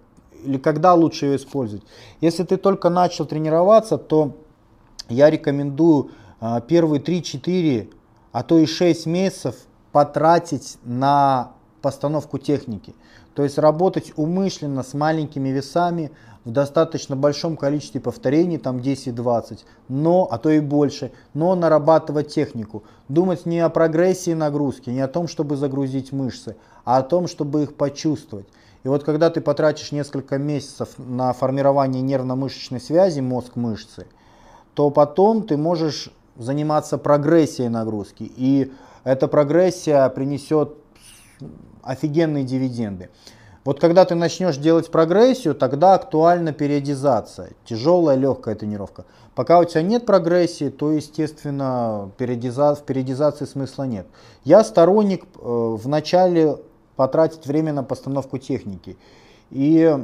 или когда лучше ее использовать? Если ты только начал тренироваться, то я рекомендую э, первые 3-4, а то и 6 месяцев потратить на постановку техники. То есть работать умышленно с маленькими весами в достаточно большом количестве повторений, там 10-20, но, а то и больше, но нарабатывать технику. Думать не о прогрессии нагрузки, не о том, чтобы загрузить мышцы, а о том, чтобы их почувствовать. И вот когда ты потратишь несколько месяцев на формирование нервно-мышечной связи мозг-мышцы, то потом ты можешь заниматься прогрессией нагрузки. И эта прогрессия принесет офигенные дивиденды. Вот когда ты начнешь делать прогрессию, тогда актуальна периодизация, тяжелая, легкая тренировка. Пока у тебя нет прогрессии, то, естественно, периодиза... в периодизации смысла нет. Я сторонник э, вначале потратить время на постановку техники. И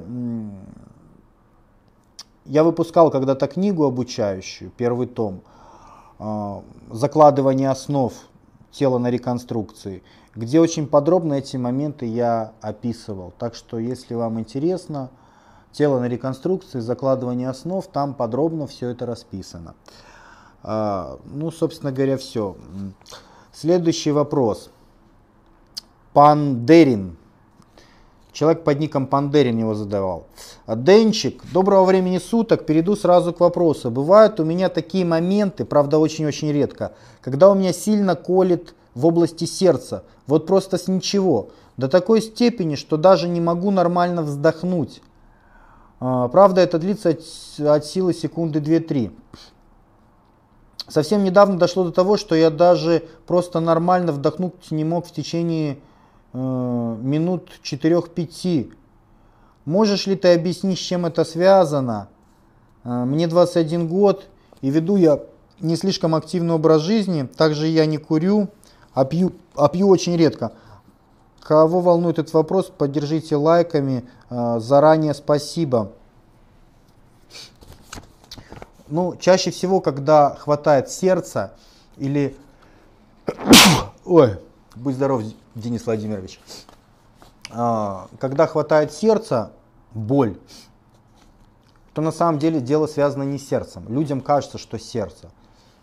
я выпускал когда-то книгу обучающую, первый том, э, «Закладывание основ тела на реконструкции», где очень подробно эти моменты я описывал. Так что, если вам интересно, тело на реконструкции, закладывание основ, там подробно все это расписано. А, ну, собственно говоря, все. Следующий вопрос. Пандерин. Человек под ником Пандерин его задавал. Денчик, доброго времени суток. Перейду сразу к вопросу. Бывают у меня такие моменты, правда очень-очень редко, когда у меня сильно колет в области сердца, вот просто с ничего, до такой степени, что даже не могу нормально вздохнуть. А, правда, это длится от, от силы секунды 2-3. Совсем недавно дошло до того, что я даже просто нормально вдохнуть не мог в течение э, минут 4-5. Можешь ли ты объяснить, с чем это связано? Э, мне 21 год и веду я не слишком активный образ жизни, также я не курю, а пью, а пью очень редко. Кого волнует этот вопрос, поддержите лайками. Э, заранее спасибо. Ну, чаще всего, когда хватает сердца или... Ой, будь здоров, Денис Владимирович. А, когда хватает сердца, боль, то на самом деле дело связано не с сердцем. Людям кажется, что сердце.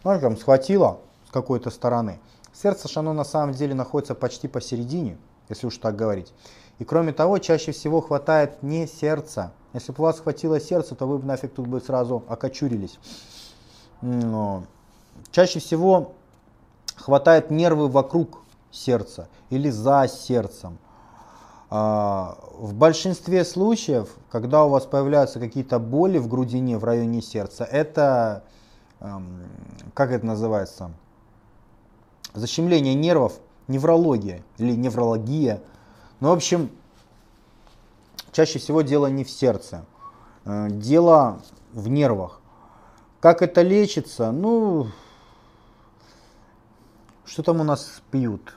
Ну, там схватило с какой-то стороны. Сердце же оно на самом деле находится почти посередине, если уж так говорить. И кроме того, чаще всего хватает не сердца. Если бы у вас хватило сердца, то вы бы нафиг тут бы сразу окочурились. Но чаще всего хватает нервы вокруг сердца или за сердцем. А, в большинстве случаев, когда у вас появляются какие-то боли в грудине, в районе сердца, это, эм, как это называется, защемление нервов, неврология или неврология. Ну, в общем, чаще всего дело не в сердце, э, дело в нервах. Как это лечится? Ну, что там у нас пьют?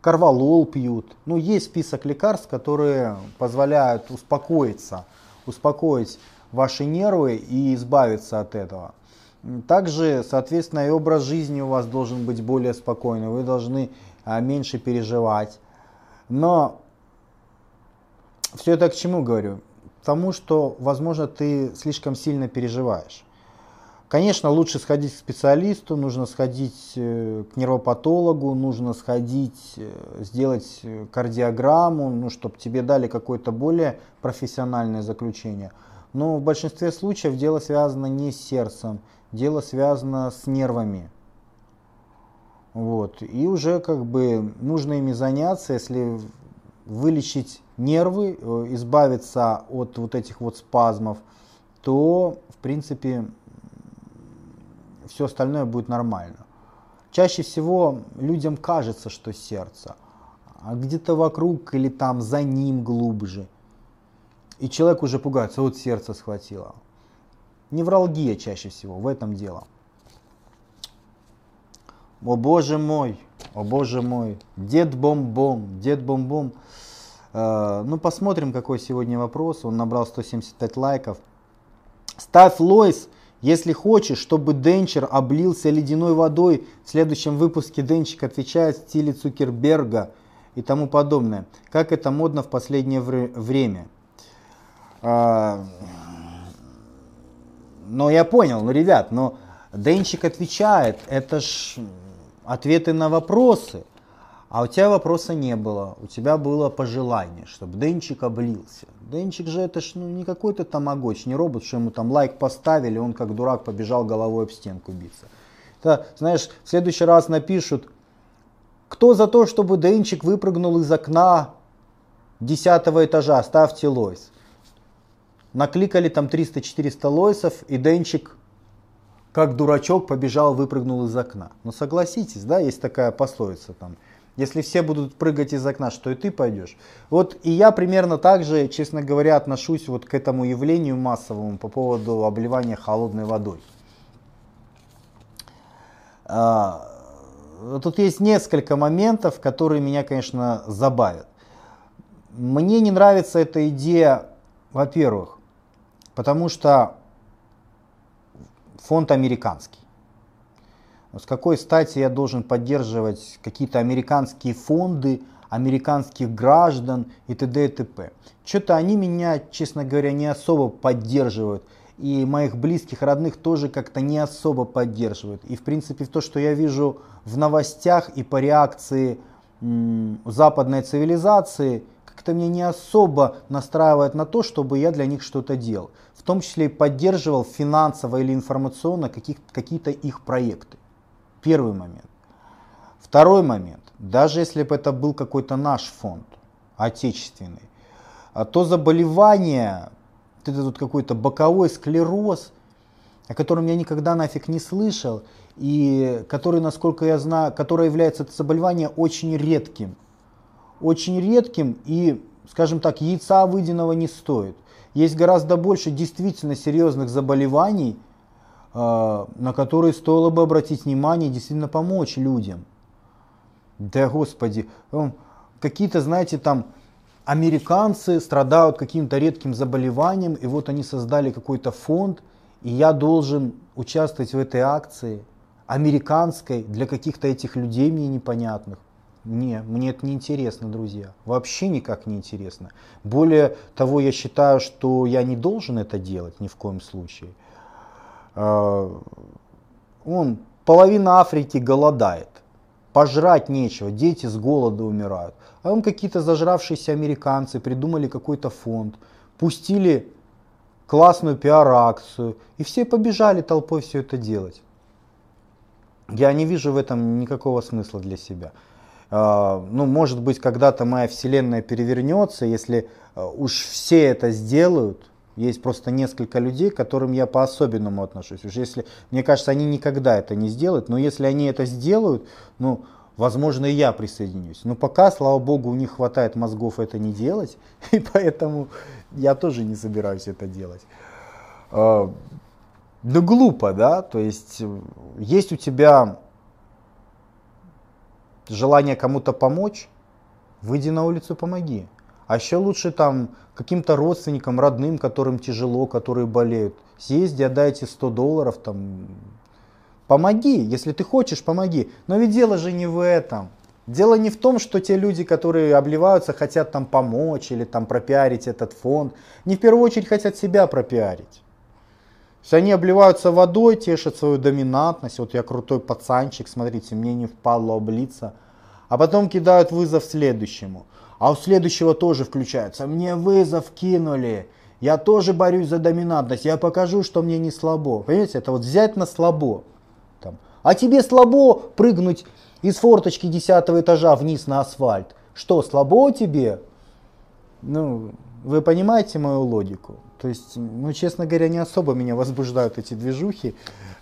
Карвалол пьют. Ну, есть список лекарств, которые позволяют успокоиться, успокоить ваши нервы и избавиться от этого. Также, соответственно, и образ жизни у вас должен быть более спокойный, вы должны а, меньше переживать. Но все это к чему говорю? Тому, что, возможно, ты слишком сильно переживаешь. Конечно, лучше сходить к специалисту, нужно сходить э, к нервопатологу, нужно сходить, э, сделать э, кардиограмму, ну, чтобы тебе дали какое-то более профессиональное заключение. Но в большинстве случаев дело связано не с сердцем, дело связано с нервами. Вот. И уже как бы нужно ими заняться, если вылечить нервы, избавиться от вот этих вот спазмов, то в принципе все остальное будет нормально. Чаще всего людям кажется, что сердце, а где-то вокруг или там за ним глубже. И человек уже пугается, вот сердце схватило. Невралгия чаще всего, в этом дело. О боже мой, о боже мой, дед бом-бом, дед бом-бом. Э, ну посмотрим, какой сегодня вопрос. Он набрал 175 лайков. Ставь лойс если хочешь, чтобы Денчер облился ледяной водой, в следующем выпуске Денчик отвечает в стиле Цукерберга и тому подобное. Как это модно в последнее время. А, но я понял, ну, ребят, но Денчик отвечает, это ж ответы на вопросы. А у тебя вопроса не было, у тебя было пожелание, чтобы Денчик облился. Денчик же это ж ну, не какой-то тамагоч, не робот, что ему там лайк поставили, он как дурак побежал головой об стенку биться. Это, знаешь, в следующий раз напишут, кто за то, чтобы Денчик выпрыгнул из окна десятого этажа, ставьте лойс. Накликали там 300-400 лойсов, и Денчик как дурачок побежал, выпрыгнул из окна. Ну согласитесь, да, есть такая пословица там – если все будут прыгать из окна, что и ты пойдешь. Вот и я примерно так же, честно говоря, отношусь вот к этому явлению массовому по поводу обливания холодной водой. А, тут есть несколько моментов, которые меня, конечно, забавят. Мне не нравится эта идея, во-первых, потому что фонд американский. С какой стати я должен поддерживать какие-то американские фонды, американских граждан и т.д. и т.п. Что-то они меня, честно говоря, не особо поддерживают. И моих близких, родных тоже как-то не особо поддерживают. И в принципе то, что я вижу в новостях и по реакции западной цивилизации, как-то меня не особо настраивает на то, чтобы я для них что-то делал. В том числе и поддерживал финансово или информационно какие-то их проекты. Первый момент. Второй момент. Даже если бы это был какой-то наш фонд, отечественный, а то заболевание, это тут какой-то боковой склероз, о котором я никогда нафиг не слышал, и который, насколько я знаю, которое является это заболевание очень редким. Очень редким и, скажем так, яйца выеденного не стоит. Есть гораздо больше действительно серьезных заболеваний, э, на которые стоило бы обратить внимание и действительно помочь людям. Да, Господи, какие-то, знаете, там американцы страдают каким-то редким заболеванием, и вот они создали какой-то фонд, и я должен участвовать в этой акции американской для каких-то этих людей мне непонятных. Не, мне это не интересно, друзья. Вообще никак не интересно. Более того, я считаю, что я не должен это делать ни в коем случае. А, он, половина Африки голодает. Пожрать нечего, дети с голода умирают. А он какие-то зажравшиеся американцы придумали какой-то фонд, пустили классную пиар-акцию, и все побежали толпой все это делать. Я не вижу в этом никакого смысла для себя. А, ну, может быть, когда-то моя вселенная перевернется, если а, уж все это сделают, есть просто несколько людей, к которым я по-особенному отношусь. Уж если, мне кажется, они никогда это не сделают, но если они это сделают, ну, возможно, и я присоединюсь. Но пока, слава богу, у них хватает мозгов это не делать, и поэтому я тоже не собираюсь это делать. А, ну, глупо, да? То есть, есть у тебя желание кому-то помочь, выйди на улицу, помоги. А еще лучше там каким-то родственникам, родным, которым тяжело, которые болеют, съезди, отдайте 100 долларов, там, помоги, если ты хочешь, помоги. Но ведь дело же не в этом. Дело не в том, что те люди, которые обливаются, хотят там помочь или там пропиарить этот фонд. Не в первую очередь хотят себя пропиарить. То есть они обливаются водой, тешат свою доминантность. Вот я крутой пацанчик, смотрите, мне не впало облиться. А потом кидают вызов следующему. А у следующего тоже включается. Мне вызов кинули. Я тоже борюсь за доминантность. Я покажу, что мне не слабо. Понимаете, это вот взять на слабо. Там. А тебе слабо прыгнуть из форточки 10 этажа вниз на асфальт. Что, слабо тебе? Ну, вы понимаете мою логику? То есть, ну, честно говоря, не особо меня возбуждают эти движухи.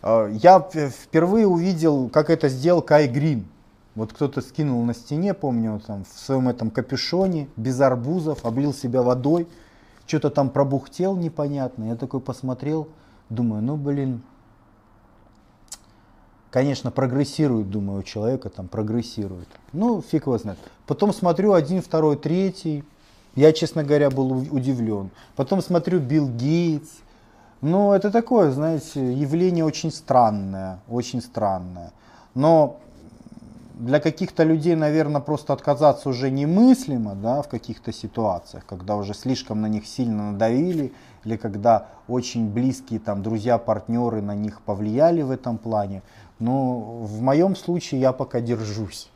А, я впервые увидел, как это сделал Кай Грин. Вот кто-то скинул на стене, помню, там, в своем этом капюшоне, без арбузов, облил себя водой, что-то там пробухтел непонятно. Я такой посмотрел, думаю, ну, блин, конечно, прогрессирует, думаю, у человека там прогрессирует. Ну, фиг его знает. Потом смотрю один, второй, третий, я, честно говоря, был удивлен. Потом смотрю Билл Гейтс. Ну, это такое, знаете, явление очень странное, очень странное. Но для каких-то людей, наверное, просто отказаться уже немыслимо, да, в каких-то ситуациях, когда уже слишком на них сильно надавили, или когда очень близкие там друзья, партнеры на них повлияли в этом плане. Но в моем случае я пока держусь.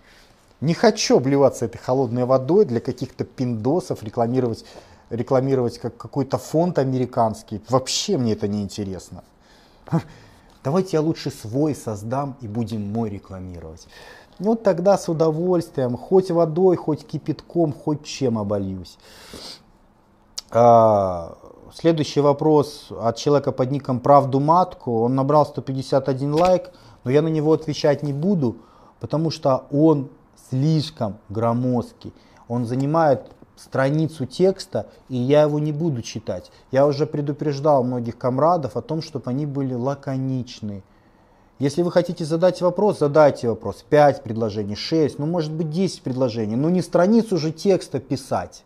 Не хочу обливаться этой холодной водой для каких-то пиндосов, рекламировать, рекламировать как какой-то фонд американский. Вообще мне это не интересно. Давайте я лучше свой создам и будем мой рекламировать. Ну тогда с удовольствием, хоть водой, хоть кипятком, хоть чем обольюсь. А, следующий вопрос от человека под ником Правду Матку. Он набрал 151 лайк, но я на него отвечать не буду, потому что он слишком громоздкий. Он занимает страницу текста, и я его не буду читать. Я уже предупреждал многих комрадов о том, чтобы они были лаконичны. Если вы хотите задать вопрос, задайте вопрос. 5 предложений, 6, ну может быть 10 предложений. Но не страницу же текста писать.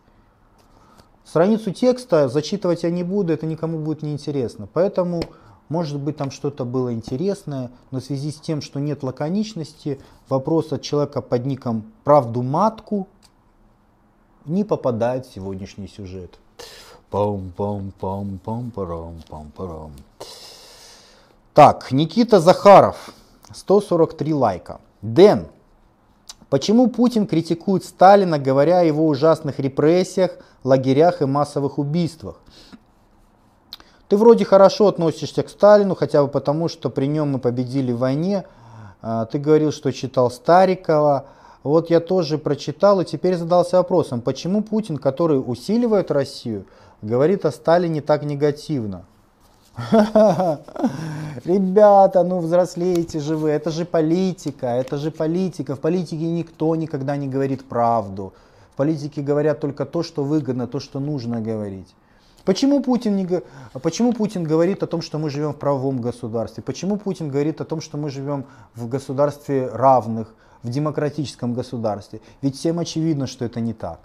Страницу текста зачитывать я не буду, это никому будет неинтересно. Поэтому может быть там что-то было интересное, но в связи с тем, что нет лаконичности, вопрос от человека под ником «Правду матку» не попадает в сегодняшний сюжет. Пам -пам -пам -пам -парам, пам -парам. Так, Никита Захаров, 143 лайка. Дэн, почему Путин критикует Сталина, говоря о его ужасных репрессиях, лагерях и массовых убийствах? Ты вроде хорошо относишься к Сталину, хотя бы потому, что при нем мы победили в войне. А, ты говорил, что читал Старикова. Вот я тоже прочитал и теперь задался вопросом, почему Путин, который усиливает Россию, говорит о Сталине так негативно? Ребята, ну взрослеете же вы, это же политика, это же политика. В политике никто никогда не говорит правду. В политике говорят только то, что выгодно, то, что нужно говорить. Почему Путин, не, почему Путин говорит о том, что мы живем в правовом государстве? Почему Путин говорит о том, что мы живем в государстве равных, в демократическом государстве? Ведь всем очевидно, что это не так.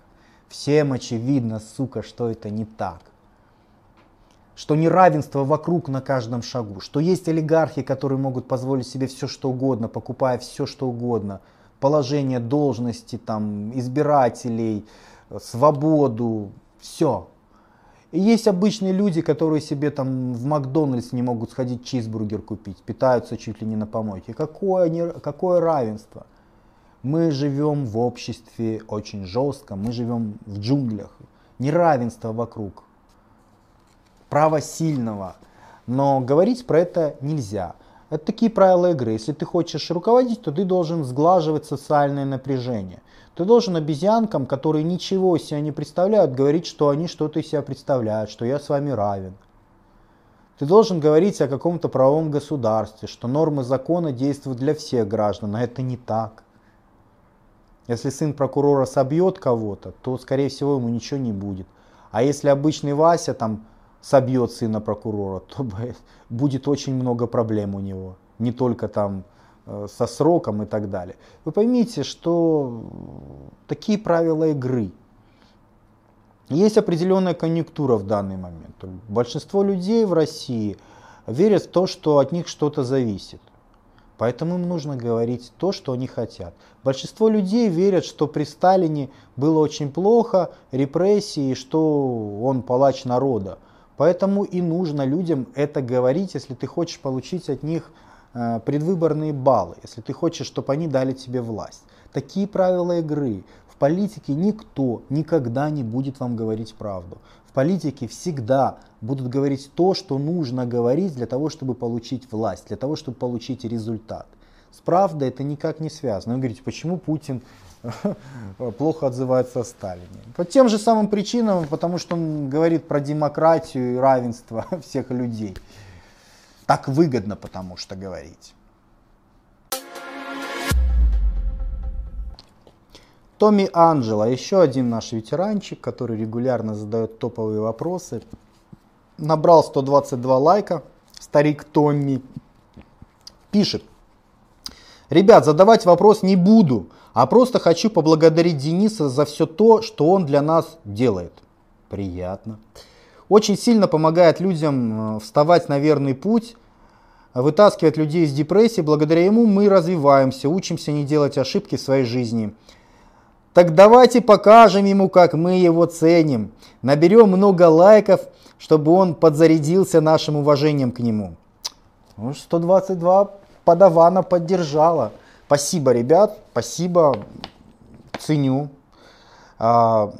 Всем очевидно, сука, что это не так. Что неравенство вокруг на каждом шагу. Что есть олигархи, которые могут позволить себе все, что угодно, покупая все, что угодно. Положение, должности, там, избирателей, свободу, все. И есть обычные люди, которые себе там в Макдональдс не могут сходить чизбургер купить, питаются чуть ли не на помойке. Какое, не, какое равенство? Мы живем в обществе очень жестко, мы живем в джунглях. Неравенство вокруг. Право сильного. Но говорить про это нельзя. Это такие правила игры. Если ты хочешь руководить, то ты должен сглаживать социальное напряжение. Ты должен обезьянкам, которые ничего из себя не представляют, говорить, что они что-то из себя представляют, что я с вами равен. Ты должен говорить о каком-то правовом государстве, что нормы закона действуют для всех граждан, а это не так. Если сын прокурора собьет кого-то, то, скорее всего, ему ничего не будет. А если обычный Вася там собьет сына прокурора, то будет очень много проблем у него. Не только там Э, со сроком и так далее. Вы поймите, что такие правила игры. Есть определенная конъюнктура в данный момент. Большинство людей в России верят в то, что от них что-то зависит. Поэтому им нужно говорить то, что они хотят. Большинство людей верят, что при Сталине было очень плохо, репрессии, что он палач народа. Поэтому и нужно людям это говорить, если ты хочешь получить от них Э, предвыборные баллы, если ты хочешь, чтобы они дали тебе власть. Такие правила игры. В политике никто никогда не будет вам говорить правду. В политике всегда будут говорить то, что нужно говорить для того, чтобы получить власть, для того, чтобы получить результат. С правдой это никак не связано. Вы говорите, почему Путин плохо отзывается о Сталине? По тем же самым причинам, потому что он говорит про демократию и равенство всех людей. Так выгодно, потому что говорить. Томми Анджело, еще один наш ветеранчик, который регулярно задает топовые вопросы. Набрал 122 лайка, старик Томми. Пишет. Ребят, задавать вопрос не буду, а просто хочу поблагодарить Дениса за все то, что он для нас делает. Приятно. Очень сильно помогает людям э, вставать на верный путь, вытаскивает людей из депрессии. Благодаря ему мы развиваемся, учимся не делать ошибки в своей жизни. Так давайте покажем ему, как мы его ценим. Наберем много лайков, чтобы он подзарядился нашим уважением к нему. 122 ну, подавана поддержала. Спасибо, ребят, спасибо, ценю. А,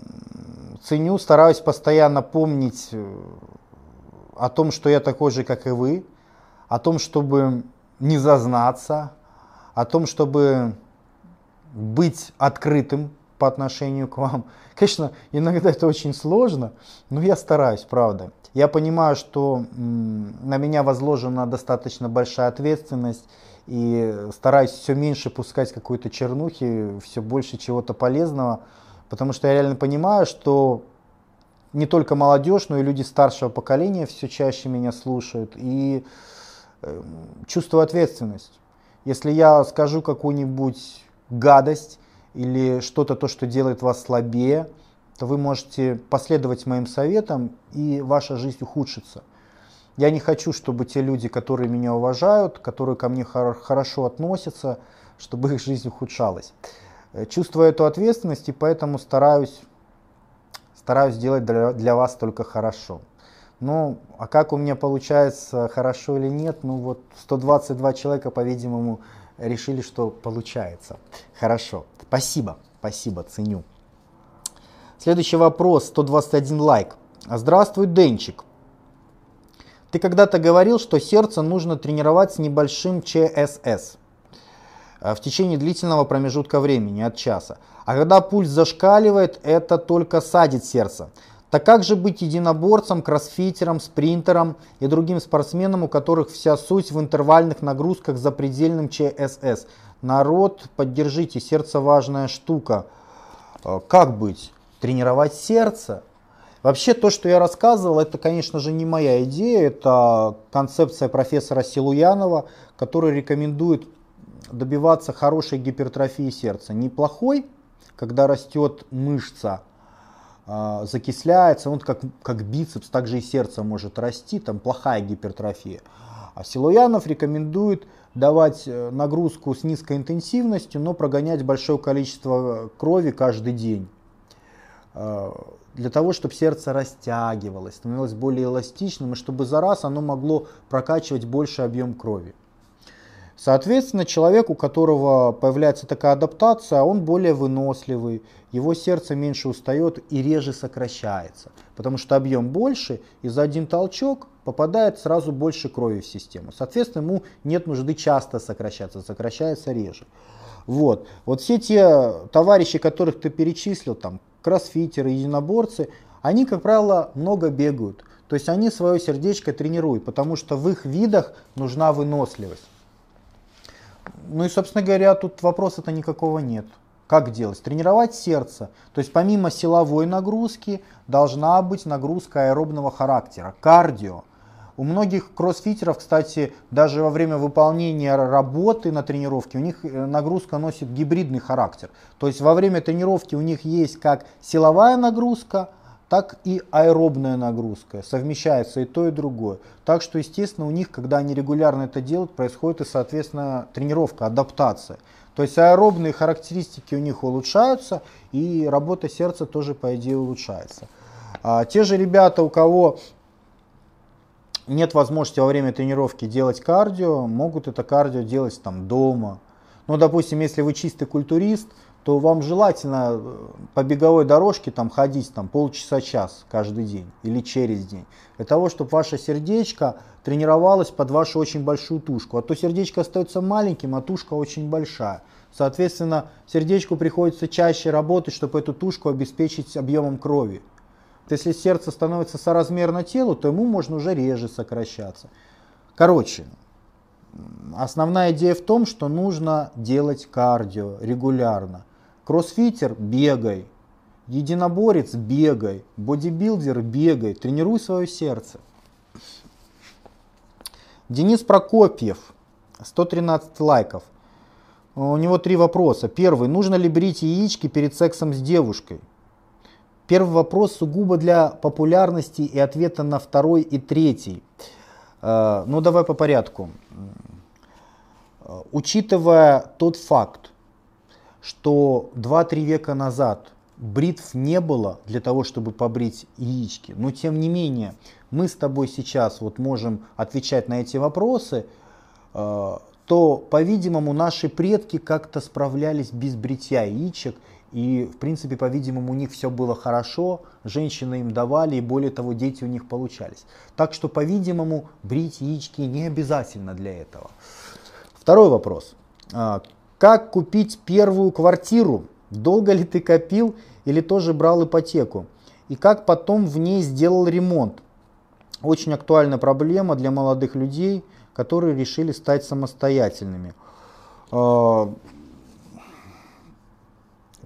ценю, стараюсь постоянно помнить э, о том, что я такой же, как и вы о том, чтобы не зазнаться, о том, чтобы быть открытым по отношению к вам. Конечно, иногда это очень сложно, но я стараюсь, правда. Я понимаю, что на меня возложена достаточно большая ответственность, и стараюсь все меньше пускать какой-то чернухи, все больше чего-то полезного, потому что я реально понимаю, что не только молодежь, но и люди старшего поколения все чаще меня слушают. И Эм, чувствую ответственность. Если я скажу какую-нибудь гадость или что-то, то, что делает вас слабее, то вы можете последовать моим советам, и ваша жизнь ухудшится. Я не хочу, чтобы те люди, которые меня уважают, которые ко мне хорошо относятся, чтобы их жизнь ухудшалась. Э, чувствую эту ответственность, и поэтому стараюсь, стараюсь делать для, для вас только хорошо. Ну, а как у меня получается, хорошо или нет, ну вот 122 человека, по-видимому, решили, что получается. Хорошо. Спасибо, спасибо, ценю. Следующий вопрос, 121 лайк. Здравствуй, Денчик. Ты когда-то говорил, что сердце нужно тренировать с небольшим ЧСС э, в течение длительного промежутка времени, от часа. А когда пульс зашкаливает, это только садит сердце. Так как же быть единоборцем, кроссфитером, спринтером и другим спортсменам, у которых вся суть в интервальных нагрузках за предельным ЧСС? Народ, поддержите, сердце важная штука. Э, как быть? Тренировать сердце? Вообще то, что я рассказывал, это, конечно же, не моя идея, это концепция профессора Силуянова, который рекомендует добиваться хорошей гипертрофии сердца. Неплохой, когда растет мышца, а, закисляется, он как, как бицепс, также и сердце может расти, там плохая гипертрофия. А Силуянов рекомендует давать э, нагрузку с низкой интенсивностью, но прогонять большое количество крови каждый день. А, для того, чтобы сердце растягивалось, становилось более эластичным, и чтобы за раз оно могло прокачивать больше объем крови. Соответственно, человек, у которого появляется такая адаптация, он более выносливый, его сердце меньше устает и реже сокращается, потому что объем больше, и за один толчок попадает сразу больше крови в систему. Соответственно, ему нет нужды часто сокращаться, сокращается реже. Вот. вот все те товарищи, которых ты перечислил, там, кроссфитеры, единоборцы, они, как правило, много бегают. То есть они свое сердечко тренируют, потому что в их видах нужна выносливость. Ну и, собственно говоря, тут вопроса-то никакого нет. Как делать? Тренировать сердце. То есть помимо силовой нагрузки должна быть нагрузка аэробного характера, кардио. У многих кроссфитеров, кстати, даже во время выполнения работы на тренировке, у них э, нагрузка носит гибридный характер. То есть во время тренировки у них есть как силовая нагрузка, так и аэробная нагрузка. Совмещается и то, и другое. Так что, естественно, у них, когда они регулярно это делают, происходит и, соответственно, тренировка, адаптация. То есть аэробные характеристики у них улучшаются, и работа сердца тоже, по идее, улучшается. А те же ребята, у кого нет возможности во время тренировки делать кардио, могут это кардио делать там дома. Ну, допустим, если вы чистый культурист, то вам желательно э, по беговой дорожке там ходить там полчаса-час каждый день или через день. Для того, чтобы ваше сердечко тренировалось под вашу очень большую тушку. А то сердечко остается маленьким, а тушка очень большая. Соответственно, сердечку приходится чаще работать, чтобы эту тушку обеспечить объемом крови. Если сердце становится соразмерно телу, то ему можно уже реже сокращаться. Короче, основная идея в том, что нужно делать кардио регулярно. Кроссфитер – бегай. Единоборец – бегай. Бодибилдер – бегай. Тренируй свое сердце. Денис Прокопьев, 113 лайков. У него три вопроса. Первый. Нужно ли брить яички перед сексом с девушкой? Первый вопрос сугубо для популярности и ответа на второй и третий. Э, ну давай по порядку. Э, учитывая тот факт, что 2-3 века назад бритв не было для того, чтобы побрить яички. Но тем не менее, мы с тобой сейчас вот можем отвечать на эти вопросы, э, то, по-видимому, наши предки как-то справлялись без бритья яичек. И, в принципе, по-видимому, у них все было хорошо, женщины им давали, и более того, дети у них получались. Так что, по-видимому, брить яички не обязательно для этого. Второй вопрос. А, как купить первую квартиру? Долго ли ты копил или тоже брал ипотеку? И как потом в ней сделал ремонт? Очень актуальная проблема для молодых людей, которые решили стать самостоятельными.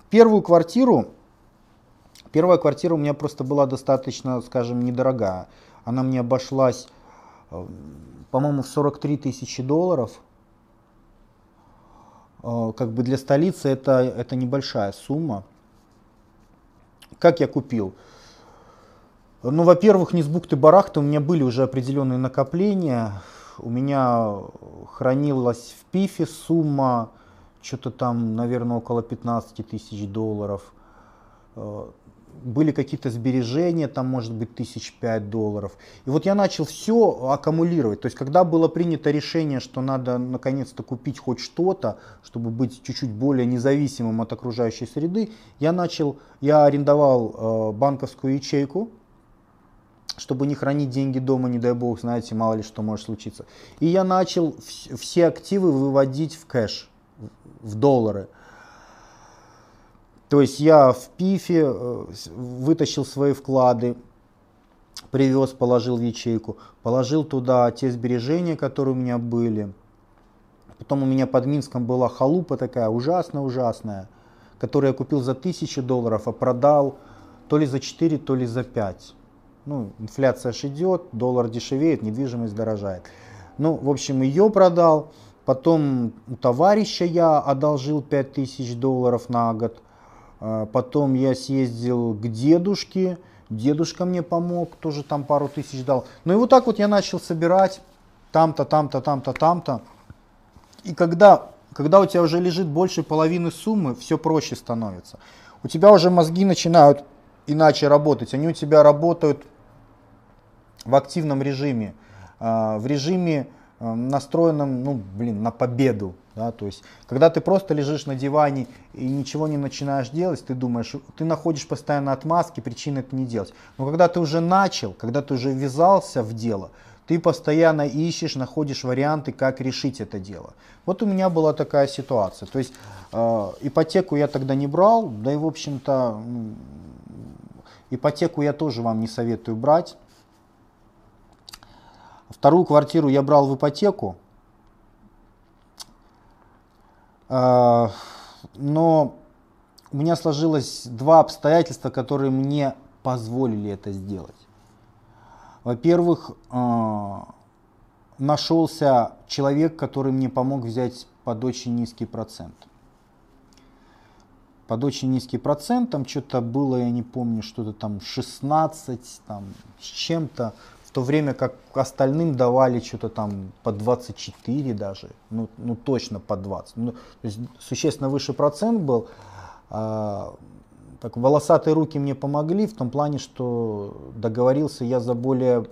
Первую квартиру, первая квартира у меня просто была достаточно, скажем, недорогая. Она мне обошлась, а, по-моему, в 43 тысячи долларов. Э, как бы для столицы это, это небольшая сумма. Как я купил? Ну, во-первых, не с бухты-барахты, у меня были уже определенные накопления. У меня хранилась в ПИФе сумма, что-то там, наверное, около 15 тысяч долларов. Э, были какие-то сбережения, там может быть тысяч пять долларов. И вот я начал все аккумулировать. То есть когда было принято решение, что надо наконец-то купить хоть что-то, чтобы быть чуть-чуть более независимым от окружающей среды, я начал, я арендовал э, банковскую ячейку, чтобы не хранить деньги дома, не дай бог, знаете, мало ли что может случиться. И я начал все активы выводить в кэш, в доллары. То есть я в ПИФе э, вытащил свои вклады, привез, положил в ячейку, положил туда те сбережения, которые у меня были. Потом у меня под Минском была халупа такая ужасно-ужасная, которую я купил за тысячу долларов, а продал то ли за 4, то ли за 5. Ну, инфляция же идет, доллар дешевеет, недвижимость дорожает. Ну, в общем, ее продал. Потом у товарища я одолжил 5000 долларов на год. А, потом я съездил к дедушке. Дедушка мне помог, тоже там пару тысяч дал. Ну и вот так вот я начал собирать там-то, там-то, там-то, там-то. И когда, когда у тебя уже лежит больше половины суммы, все проще становится. У тебя уже мозги начинают иначе работать. Они у тебя работают в активном режиме, а, в режиме а, настроенном, ну, блин, на победу. Да, то есть, когда ты просто лежишь на диване и ничего не начинаешь делать, ты думаешь, ты находишь постоянно отмазки, причины это не делать. Но когда ты уже начал, когда ты уже ввязался в дело, ты постоянно ищешь, находишь варианты, как решить это дело. Вот у меня была такая ситуация. То есть э, ипотеку я тогда не брал, да и в общем-то ипотеку я тоже вам не советую брать. Вторую квартиру я брал в ипотеку, э, но у меня сложилось два обстоятельства, которые мне позволили это сделать. Во-первых, а, нашелся человек, который мне помог взять под очень низкий процент. Под очень низкий процент, там что-то было, я не помню, что-то там 16, там с чем-то, то время как остальным давали что-то там по 24 даже, ну, ну точно по 20. Ну, то есть существенно выше процент был. А, так, волосатые руки мне помогли в том плане, что договорился я за более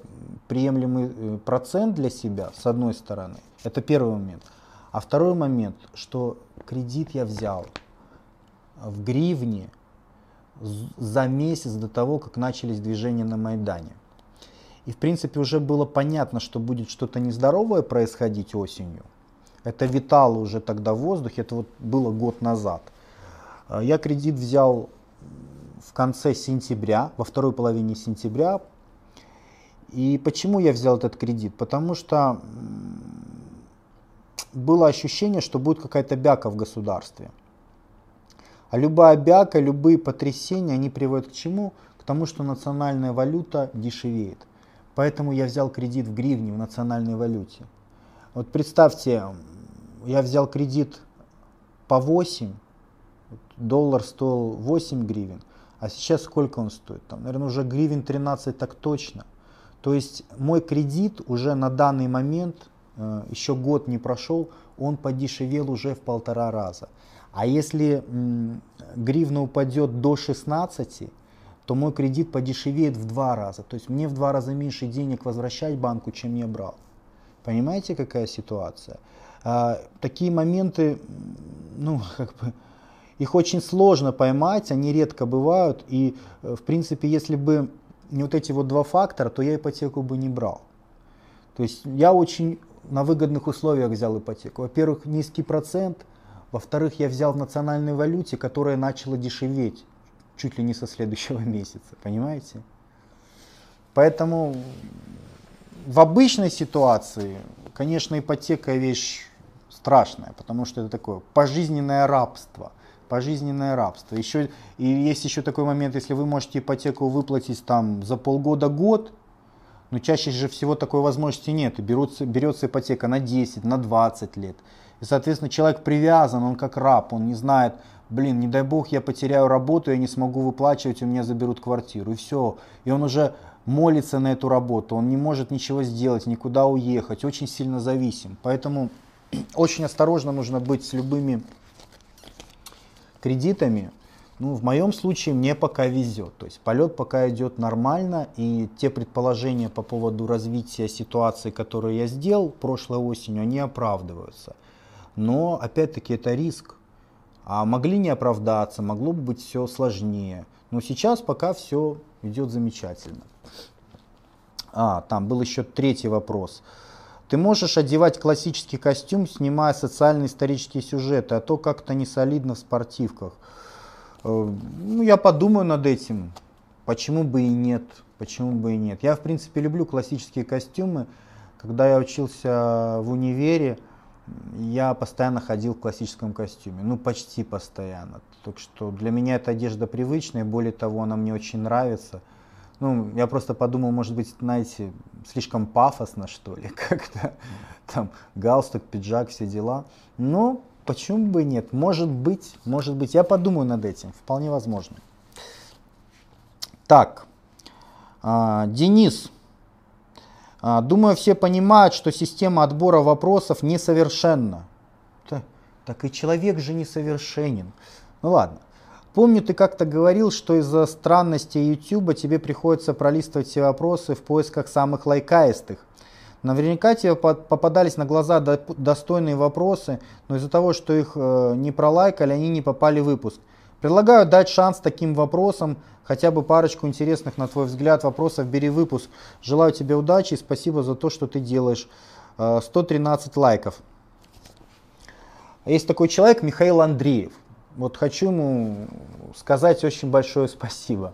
приемлемый э, процент для себя, с одной стороны. Это первый момент. А второй момент, что кредит я взял в гривне за месяц до того, как начались движения на Майдане. И в принципе уже было понятно, что будет что-то нездоровое происходить осенью. Это витало уже тогда в воздухе, это вот было год назад. А я кредит взял в конце сентября, во второй половине сентября. И почему я взял этот кредит? Потому что было ощущение, что будет какая-то бяка в государстве. А любая бяка, любые потрясения, они приводят к чему? К тому, что национальная валюта дешевеет. Поэтому я взял кредит в гривне, в национальной валюте. Вот представьте, я взял кредит по 8, доллар стоил 8 гривен, а сейчас сколько он стоит? Там, наверное, уже гривен 13 так точно. То есть мой кредит уже на данный момент, э, еще год не прошел, он подешевел уже в полтора раза. А если гривна упадет до 16, то мой кредит подешевеет в два раза. То есть мне в два раза меньше денег возвращать банку, чем я брал. Понимаете, какая ситуация? А, такие моменты, ну, как бы, их очень сложно поймать, они редко бывают. И, э, в принципе, если бы не вот эти вот два фактора, то я ипотеку бы не брал. То есть я очень на выгодных условиях взял ипотеку. Во-первых, низкий процент. Во-вторых, я взял в национальной валюте, которая начала дешеветь чуть ли не со следующего месяца. Понимаете? Поэтому в обычной ситуации, конечно, ипотека вещь страшная, потому что это такое пожизненное рабство – пожизненное рабство. Еще, и есть еще такой момент, если вы можете ипотеку выплатить там за полгода-год, но чаще же всего такой возможности нет. Берутся, берется ипотека на 10, на 20 лет. И, соответственно, человек привязан, он как раб, он не знает, блин, не дай бог я потеряю работу, я не смогу выплачивать, у меня заберут квартиру. И все. И он уже молится на эту работу, он не может ничего сделать, никуда уехать, очень сильно зависим. Поэтому очень осторожно нужно быть с любыми кредитами, ну, в моем случае мне пока везет. То есть полет пока идет нормально, и те предположения по поводу развития ситуации, которые я сделал прошлой осенью, они оправдываются. Но опять-таки это риск. А могли не оправдаться, могло бы быть все сложнее. Но сейчас пока все идет замечательно. А, там был еще третий вопрос. Ты можешь одевать классический костюм, снимая социально-исторические сюжеты, а то как-то не солидно в спортивках. Э, ну, я подумаю над этим. Почему бы и нет? Почему бы и нет? Я, в принципе, люблю классические костюмы. Когда я учился в универе, я постоянно ходил в классическом костюме, ну почти постоянно. Так что для меня эта одежда привычная, более того, она мне очень нравится. Ну, я просто подумал, может быть, знаете, слишком пафосно, что ли, как-то там галстук, пиджак, все дела. Но почему бы нет? Может быть, может быть. Я подумаю над этим, вполне возможно. Так, а, Денис думаю, все понимают, что система отбора вопросов несовершенна. Так и человек же несовершенен. Ну ладно. Помню, ты как-то говорил, что из-за странности YouTube тебе приходится пролистывать все вопросы в поисках самых лайкаистых. Наверняка тебе попадались на глаза достойные вопросы, но из-за того, что их э, не пролайкали, они не попали в выпуск. Предлагаю дать шанс таким вопросам, хотя бы парочку интересных, на твой взгляд, вопросов. Бери выпуск. Желаю тебе удачи и спасибо за то, что ты делаешь. 113 э, лайков. Есть такой человек, Михаил Андреев. Вот хочу ему сказать очень большое спасибо.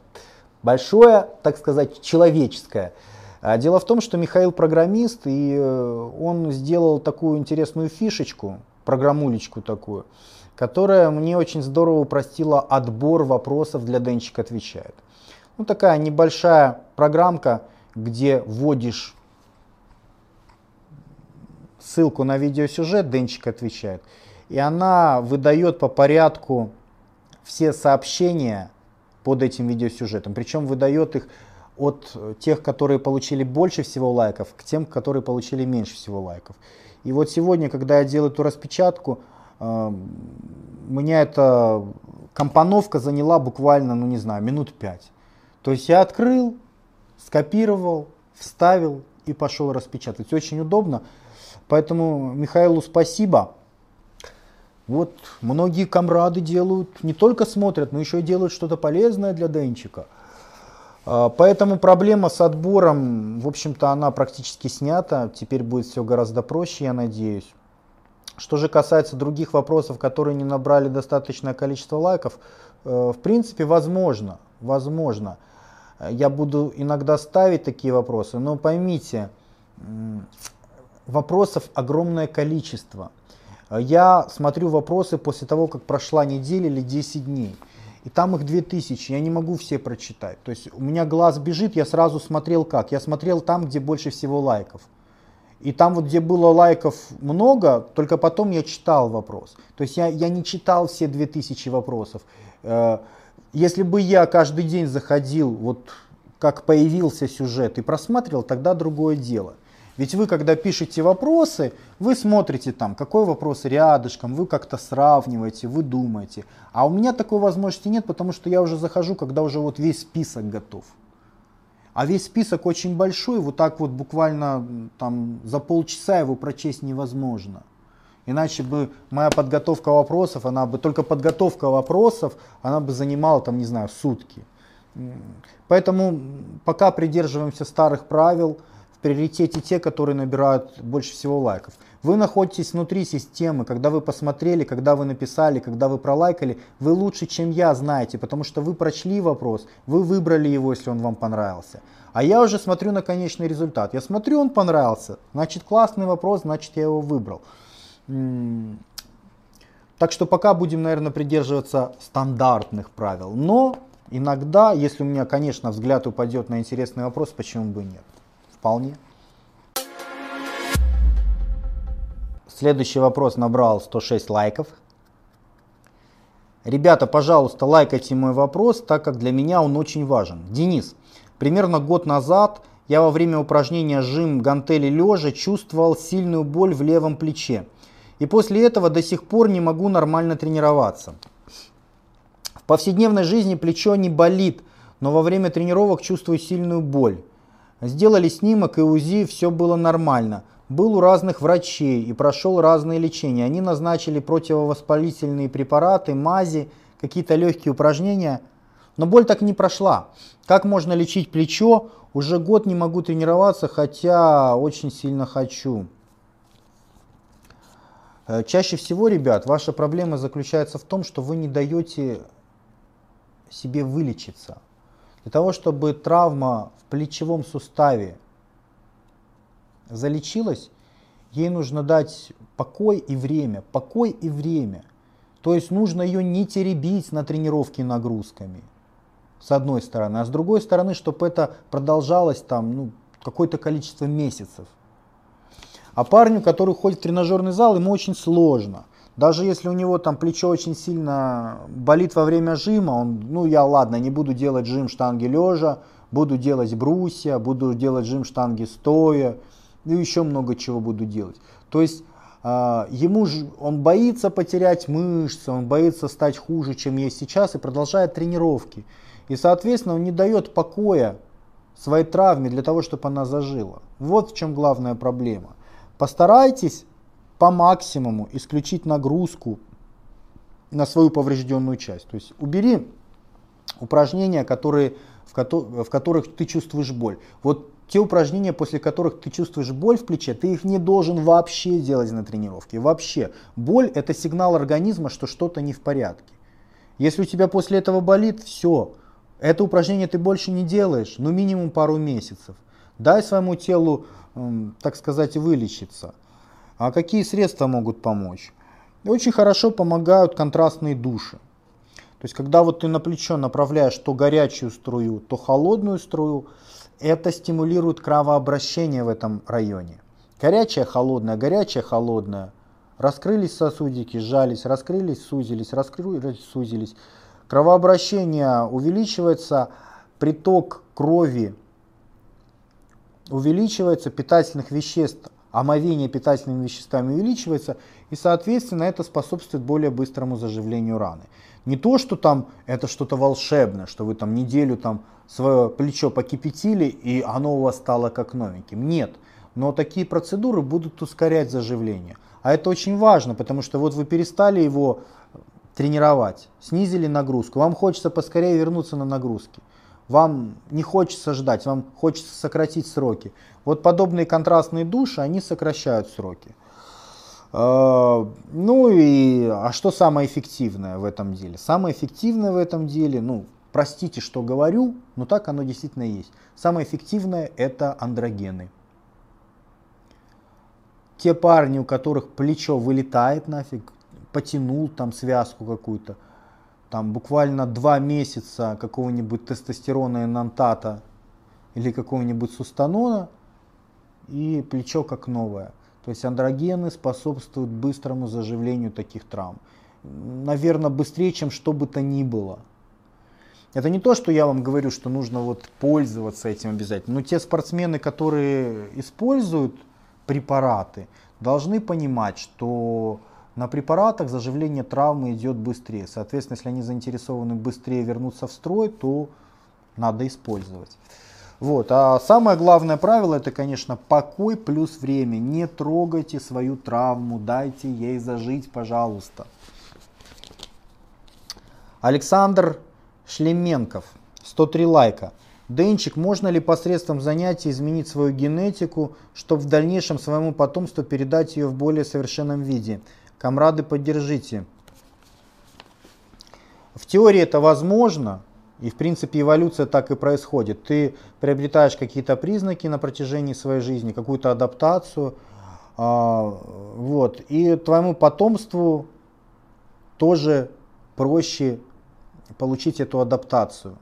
Большое, так сказать, человеческое. А дело в том, что Михаил программист, и э, он сделал такую интересную фишечку, программулечку такую, которая мне очень здорово упростила отбор вопросов для Денчик отвечает. Ну, такая небольшая программка, где вводишь ссылку на видеосюжет, Денчик отвечает, и она выдает по порядку все сообщения под этим видеосюжетом. Причем выдает их от тех, которые получили больше всего лайков, к тем, которые получили меньше всего лайков. И вот сегодня, когда я делаю эту распечатку, меня эта компоновка заняла буквально, ну не знаю, минут пять. То есть я открыл, скопировал, вставил и пошел распечатать. Очень удобно. Поэтому Михаилу спасибо. Вот многие комрады делают, не только смотрят, но еще и делают что-то полезное для Денчика. А, поэтому проблема с отбором, в общем-то, она практически снята. Теперь будет все гораздо проще, я надеюсь. Что же касается других вопросов, которые не набрали достаточное количество лайков, э, в принципе, возможно, возможно. Я буду иногда ставить такие вопросы, но поймите, вопросов огромное количество. Я смотрю вопросы после того, как прошла неделя или 10 дней. И там их 2000, я не могу все прочитать. То есть у меня глаз бежит, я сразу смотрел как. Я смотрел там, где больше всего лайков. И там вот, где было лайков много, только потом я читал вопрос. То есть я, я не читал все 2000 вопросов. Э, если бы я каждый день заходил, вот как появился сюжет и просматривал, тогда другое дело. Ведь вы, когда пишете вопросы, вы смотрите там, какой вопрос рядышком, вы как-то сравниваете, вы думаете. А у меня такой возможности нет, потому что я уже захожу, когда уже вот весь список готов. А весь список очень большой, вот так вот буквально там за полчаса его прочесть невозможно. Иначе бы моя подготовка вопросов, она бы только подготовка вопросов, она бы занимала там, не знаю, сутки. Поэтому пока придерживаемся старых правил, в приоритете те, которые набирают больше всего лайков. Вы находитесь внутри системы, когда вы посмотрели, когда вы написали, когда вы пролайкали, вы лучше, чем я, знаете, потому что вы прочли вопрос, вы выбрали его, если он вам понравился. А я уже смотрю на конечный результат. Я смотрю, он понравился, значит классный вопрос, значит я его выбрал. Так что пока будем, наверное, придерживаться стандартных правил. Но иногда, если у меня, конечно, взгляд упадет на интересный вопрос, почему бы нет? Вполне. Следующий вопрос набрал 106 лайков. Ребята, пожалуйста, лайкайте мой вопрос, так как для меня он очень важен. Денис, примерно год назад я во время упражнения жим гантели лежа чувствовал сильную боль в левом плече. И после этого до сих пор не могу нормально тренироваться. В повседневной жизни плечо не болит, но во время тренировок чувствую сильную боль. Сделали снимок и УЗИ, все было нормально. Был у разных врачей и прошел разные лечения. Они назначили противовоспалительные препараты, мази, какие-то легкие упражнения. Но боль так и не прошла. Как можно лечить плечо? Уже год не могу тренироваться, хотя очень сильно хочу. Э, чаще всего, ребят, ваша проблема заключается в том, что вы не даете себе вылечиться. Для того, чтобы травма в плечевом суставе залечилась, ей нужно дать покой и время, покой и время. То есть нужно ее не теребить на тренировке нагрузками, с одной стороны, а с другой стороны, чтобы это продолжалось там ну, какое-то количество месяцев. А парню, который ходит в тренажерный зал, ему очень сложно. Даже если у него там плечо очень сильно болит во время жима, он, ну я ладно, не буду делать жим штанги лежа, буду делать брусья, буду делать жим штанги стоя, ну еще много чего буду делать. То есть э, ему же, он боится потерять мышцы, он боится стать хуже, чем есть сейчас и продолжает тренировки. И соответственно он не дает покоя своей травме для того, чтобы она зажила. Вот в чем главная проблема. Постарайтесь по максимуму исключить нагрузку на свою поврежденную часть. То есть убери упражнения, которые, в, ко в которых ты чувствуешь боль. Вот те упражнения, после которых ты чувствуешь боль в плече, ты их не должен вообще делать на тренировке. Вообще. Боль это сигнал организма, что что-то не в порядке. Если у тебя после этого болит, все. Это упражнение ты больше не делаешь, ну минимум пару месяцев. Дай своему телу, так сказать, вылечиться. А какие средства могут помочь? Очень хорошо помогают контрастные души. То есть, когда вот ты на плечо направляешь то горячую струю, то холодную струю, это стимулирует кровообращение в этом районе. Горячая, холодная, горячая, холодная. Раскрылись сосудики, сжались, раскрылись, сузились, раскрылись, сузились. Кровообращение увеличивается, приток крови увеличивается, питательных веществ омовение питательными веществами увеличивается, и, соответственно, это способствует более быстрому заживлению раны. Не то, что там это что-то волшебное, что вы там неделю там свое плечо покипятили, и оно у вас стало как новеньким. Нет. Но такие процедуры будут ускорять заживление. А это очень важно, потому что вот вы перестали его тренировать, снизили нагрузку, вам хочется поскорее вернуться на нагрузки. Вам не хочется ждать, вам хочется сократить сроки. Вот подобные контрастные души, они сокращают сроки. А, ну и, а что самое эффективное в этом деле? Самое эффективное в этом деле, ну, простите, что говорю, но так оно действительно есть. Самое эффективное это андрогены. Те парни, у которых плечо вылетает нафиг, потянул там связку какую-то, там буквально два месяца какого-нибудь тестостерона энантата или какого-нибудь сустанона, и плечо как новое. То есть андрогены способствуют быстрому заживлению таких травм. Наверное, быстрее, чем что бы то ни было. Это не то, что я вам говорю, что нужно вот пользоваться этим обязательно. Но те спортсмены, которые используют препараты, должны понимать, что на препаратах заживление травмы идет быстрее. Соответственно, если они заинтересованы быстрее вернуться в строй, то надо использовать. Вот. А самое главное правило это, конечно, покой плюс время. Не трогайте свою травму, дайте ей зажить, пожалуйста. Александр Шлеменков, 103 лайка. Денчик, можно ли посредством занятий изменить свою генетику, чтобы в дальнейшем своему потомству передать ее в более совершенном виде? Камрады, поддержите. В теории это возможно, и в принципе эволюция так и происходит. Ты приобретаешь какие-то признаки на протяжении своей жизни, какую-то адаптацию, а, вот, и твоему потомству тоже проще получить эту адаптацию.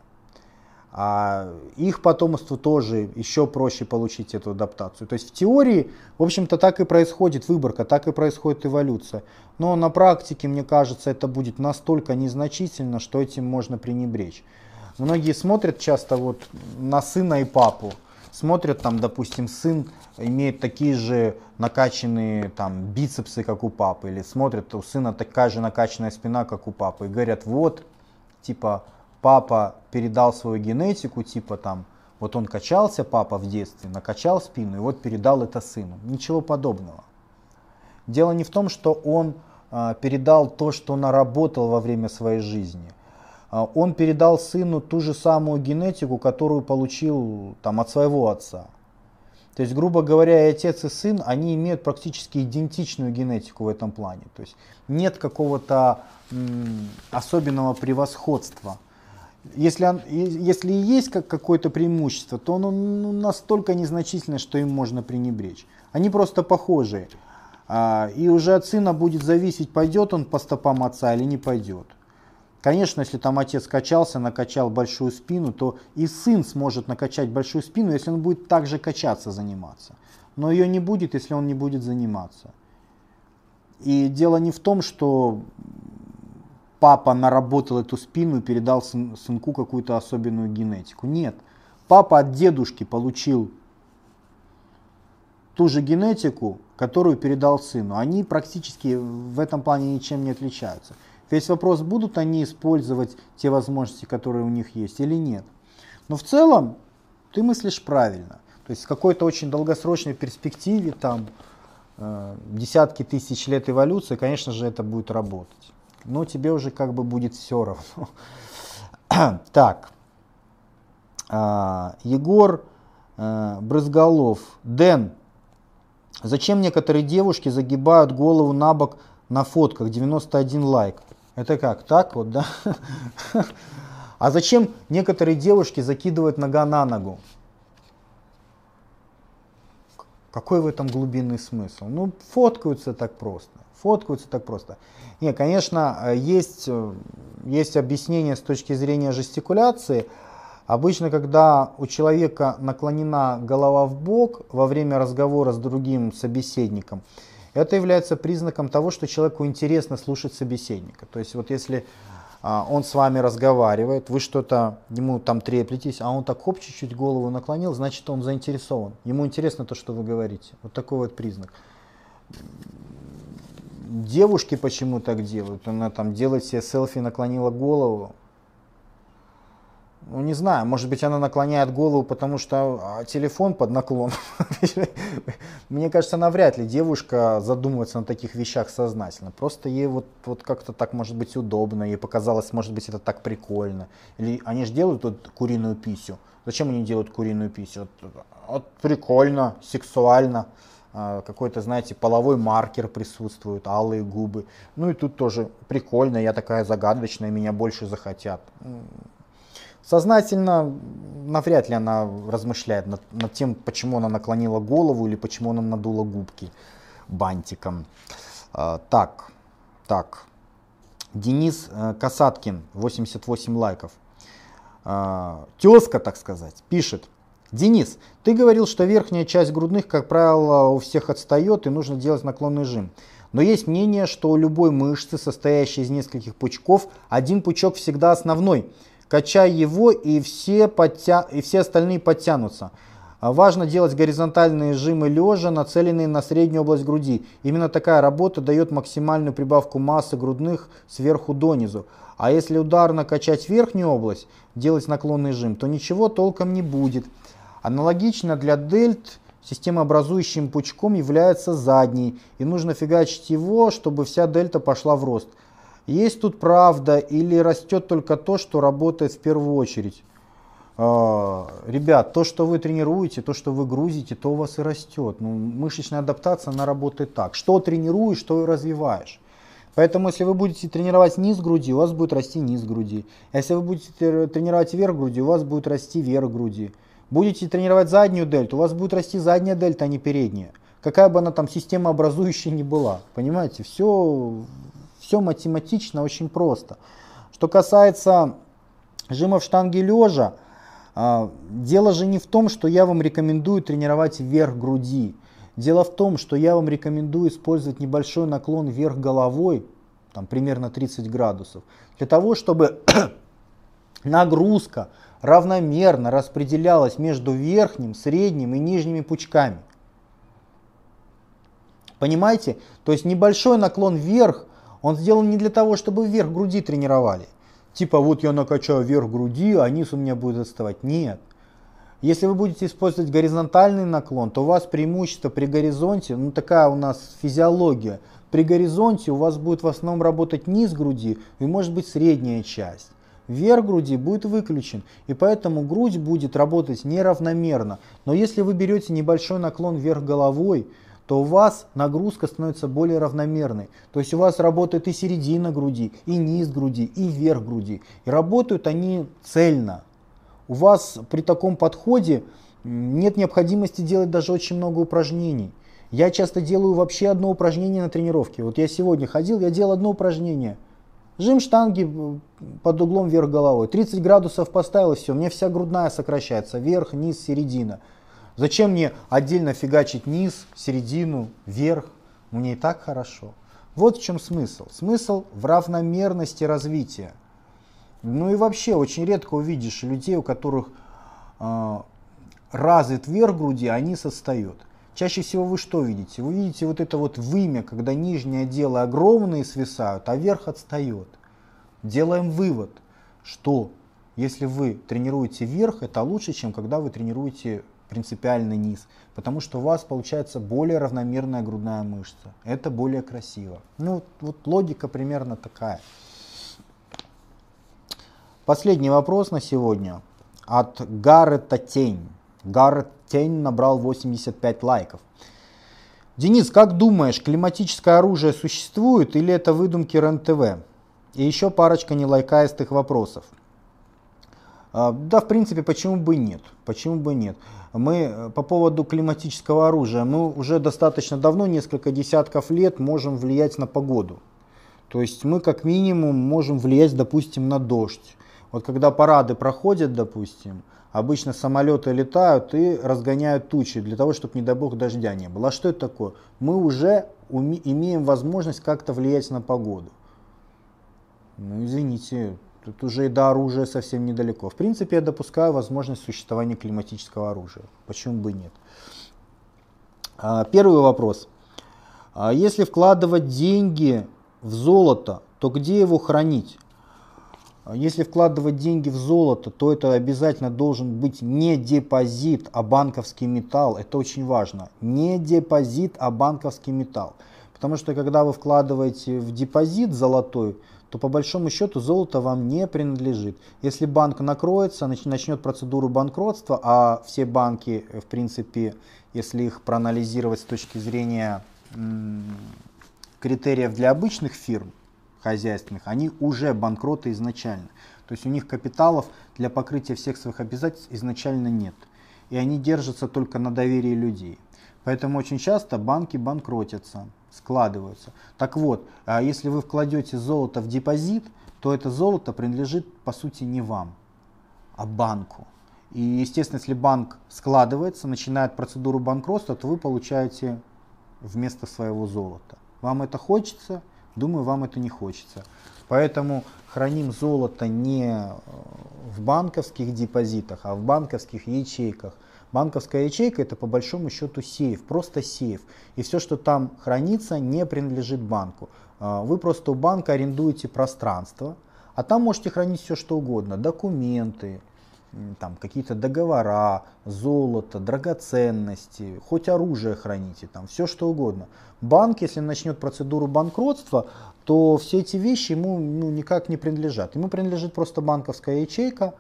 А их потомству тоже еще проще получить эту адаптацию. То есть в теории, в общем-то, так и происходит выборка, так и происходит эволюция. Но на практике, мне кажется, это будет настолько незначительно, что этим можно пренебречь. Многие смотрят часто вот на сына и папу. Смотрят там, допустим, сын имеет такие же накачанные там бицепсы, как у папы. Или смотрят, у сына такая же накачанная спина, как у папы. И говорят, вот, типа, папа передал свою генетику, типа там, вот он качался, папа в детстве, накачал спину, и вот передал это сыну. Ничего подобного. Дело не в том, что он э, передал то, что наработал во время своей жизни. Э, он передал сыну ту же самую генетику, которую получил там, от своего отца. То есть, грубо говоря, и отец, и сын, они имеют практически идентичную генетику в этом плане. То есть нет какого-то особенного превосходства если, если и есть как какое-то преимущество, то оно ну, настолько незначительное, что им можно пренебречь. Они просто похожие. А, и уже от сына будет зависеть, пойдет он по стопам отца или не пойдет. Конечно, если там отец качался, накачал большую спину, то и сын сможет накачать большую спину, если он будет также качаться, заниматься. Но ее не будет, если он не будет заниматься. И дело не в том, что папа наработал эту спину и передал сынку какую-то особенную генетику. Нет. Папа от дедушки получил ту же генетику, которую передал сыну. Они практически в этом плане ничем не отличаются. Весь вопрос, будут они использовать те возможности, которые у них есть или нет. Но в целом ты мыслишь правильно. То есть в какой-то очень долгосрочной перспективе, там, э, десятки тысяч лет эволюции, конечно же, это будет работать. Но тебе уже как бы будет все равно. так. А, Егор э, Брызголов. Дэн, Зачем некоторые девушки загибают голову на бок на фотках? 91 лайк. Это как? Так вот, да? А зачем некоторые девушки закидывают нога на ногу? Какой в этом глубинный смысл? Ну, фоткаются так просто. Фоткаются так просто. Не, конечно, есть, есть объяснение с точки зрения жестикуляции, Обычно, когда у человека наклонена голова в бок во время разговора с другим собеседником, это является признаком того, что человеку интересно слушать собеседника. То есть вот если а, он с вами разговаривает, вы что-то ему там треплетесь, а он так хоп, чуть-чуть голову наклонил, значит он заинтересован. Ему интересно то, что вы говорите. Вот такой вот признак. Девушки почему так делают? Она там делает себе селфи, наклонила голову, ну, не знаю, может быть, она наклоняет голову, потому что а, телефон под наклон. Мне кажется, навряд ли девушка задумывается на таких вещах сознательно. Просто ей вот, вот как-то так, может быть, удобно, ей показалось, может быть, это так прикольно. Или они же делают тут куриную писю. Зачем они делают куриную писю? Вот, вот прикольно, сексуально. А, какой-то, знаете, половой маркер присутствует, алые губы. Ну и тут тоже прикольно, я такая загадочная, меня больше захотят. Сознательно навряд ли она размышляет над, над тем, почему она наклонила голову или почему она надула губки бантиком. А, так, так. Денис э, Касаткин, 88 лайков. А, тезка, так сказать, пишет. Денис, ты говорил, что верхняя часть грудных, как правило, у всех отстает и нужно делать наклонный жим. Но есть мнение, что у любой мышцы, состоящей из нескольких пучков, один пучок всегда основной – Качай его, и все, подтя... и все остальные подтянутся. Важно делать горизонтальные жимы лежа, нацеленные на среднюю область груди. Именно такая работа дает максимальную прибавку массы грудных сверху донизу. А если ударно качать верхнюю область, делать наклонный жим, то ничего толком не будет. Аналогично для дельт системообразующим пучком является задний, и нужно фигачить его, чтобы вся дельта пошла в рост. Есть тут правда или растет только то, что работает в первую очередь? А, ребят, то, что вы тренируете, то, что вы грузите, то у вас и растет. Ну, мышечная адаптация, она работает так. Что тренируешь, что и развиваешь. Поэтому, если вы будете тренировать низ груди, у вас будет расти низ груди. Если вы будете тренировать верх груди, у вас будет расти верх груди. Будете тренировать заднюю дельту, у вас будет расти задняя дельта, а не передняя. Какая бы она там система образующая ни была. Понимаете, все все математично, очень просто. Что касается жимов штанги лежа, а, дело же не в том, что я вам рекомендую тренировать вверх груди. Дело в том, что я вам рекомендую использовать небольшой наклон вверх головой, там примерно 30 градусов, для того, чтобы нагрузка равномерно распределялась между верхним, средним и нижними пучками. Понимаете? То есть небольшой наклон вверх он сделан не для того, чтобы вверх груди тренировали. Типа вот я накачаю вверх груди, а низ у меня будет отставать. Нет. Если вы будете использовать горизонтальный наклон, то у вас преимущество при горизонте, ну такая у нас физиология, при горизонте у вас будет в основном работать низ груди и может быть средняя часть. Верх груди будет выключен, и поэтому грудь будет работать неравномерно. Но если вы берете небольшой наклон вверх головой, то у вас нагрузка становится более равномерной. То есть у вас работает и середина груди, и низ груди, и верх груди. И работают они цельно. У вас при таком подходе нет необходимости делать даже очень много упражнений. Я часто делаю вообще одно упражнение на тренировке. Вот я сегодня ходил, я делал одно упражнение. Жим штанги под углом вверх головой. 30 градусов поставил и все. Мне вся грудная сокращается. Вверх, низ, середина. Зачем мне отдельно фигачить низ, середину, вверх? Мне и так хорошо. Вот в чем смысл. Смысл в равномерности развития. Ну и вообще очень редко увидишь людей, у которых э, развит вверх груди, а низ отстает. Чаще всего вы что видите? Вы видите вот это вот вымя, когда нижнее отделы огромные свисают, а верх отстает. Делаем вывод, что если вы тренируете вверх, это лучше, чем когда вы тренируете принципиально низ, потому что у вас получается более равномерная грудная мышца. Это более красиво. Ну, вот логика примерно такая. Последний вопрос на сегодня от Гаррета Тень. Гаррет Тень набрал 85 лайков. Денис, как думаешь, климатическое оружие существует или это выдумки РЕН-ТВ? И еще парочка нелайкаистых вопросов. А, да, в принципе, почему бы нет? Почему бы нет? Мы э, по поводу климатического оружия, мы уже достаточно давно, несколько десятков лет, можем влиять на погоду. То есть мы как минимум можем влиять, допустим, на дождь. Вот когда парады проходят, допустим, обычно самолеты летают и разгоняют тучи для того, чтобы, не дай бог, дождя не было. А что это такое? Мы уже уме- имеем возможность как-то влиять на погоду. Ну, извините, тут уже и до оружия совсем недалеко. В принципе, я допускаю возможность существования климатического оружия. Почему бы нет? А, первый вопрос. А если вкладывать деньги в золото, то где его хранить? А если вкладывать деньги в золото, то это обязательно должен быть не депозит, а банковский металл. Это очень важно. Не депозит, а банковский металл. Потому что когда вы вкладываете в депозит золотой, то по большому счету золото вам не принадлежит. Если банк накроется, начнет процедуру банкротства, а все банки, в принципе, если их проанализировать с точки зрения критериев для обычных фирм, хозяйственных, они уже банкроты изначально. То есть у них капиталов для покрытия всех своих обязательств изначально нет. И они держатся только на доверии людей. Поэтому очень часто банки банкротятся, складываются. Так вот, а если вы вкладете золото в депозит, то это золото принадлежит по сути не вам, а банку. И естественно, если банк складывается, начинает процедуру банкротства, то вы получаете вместо своего золота. Вам это хочется, Думаю, вам это не хочется. Поэтому храним золото не э, в банковских депозитах, а в банковских ячейках. Банковская ячейка это по большому счету сейф, просто сейф. И все, что там хранится, не принадлежит банку. Э, вы просто у банка арендуете пространство, а там можете хранить все, что угодно. Документы, там какие-то договора, золото, драгоценности, хоть оружие храните, там все что угодно. Банк, если начнет процедуру банкротства, то все эти вещи ему ну, никак не принадлежат. Ему принадлежит просто банковская ячейка,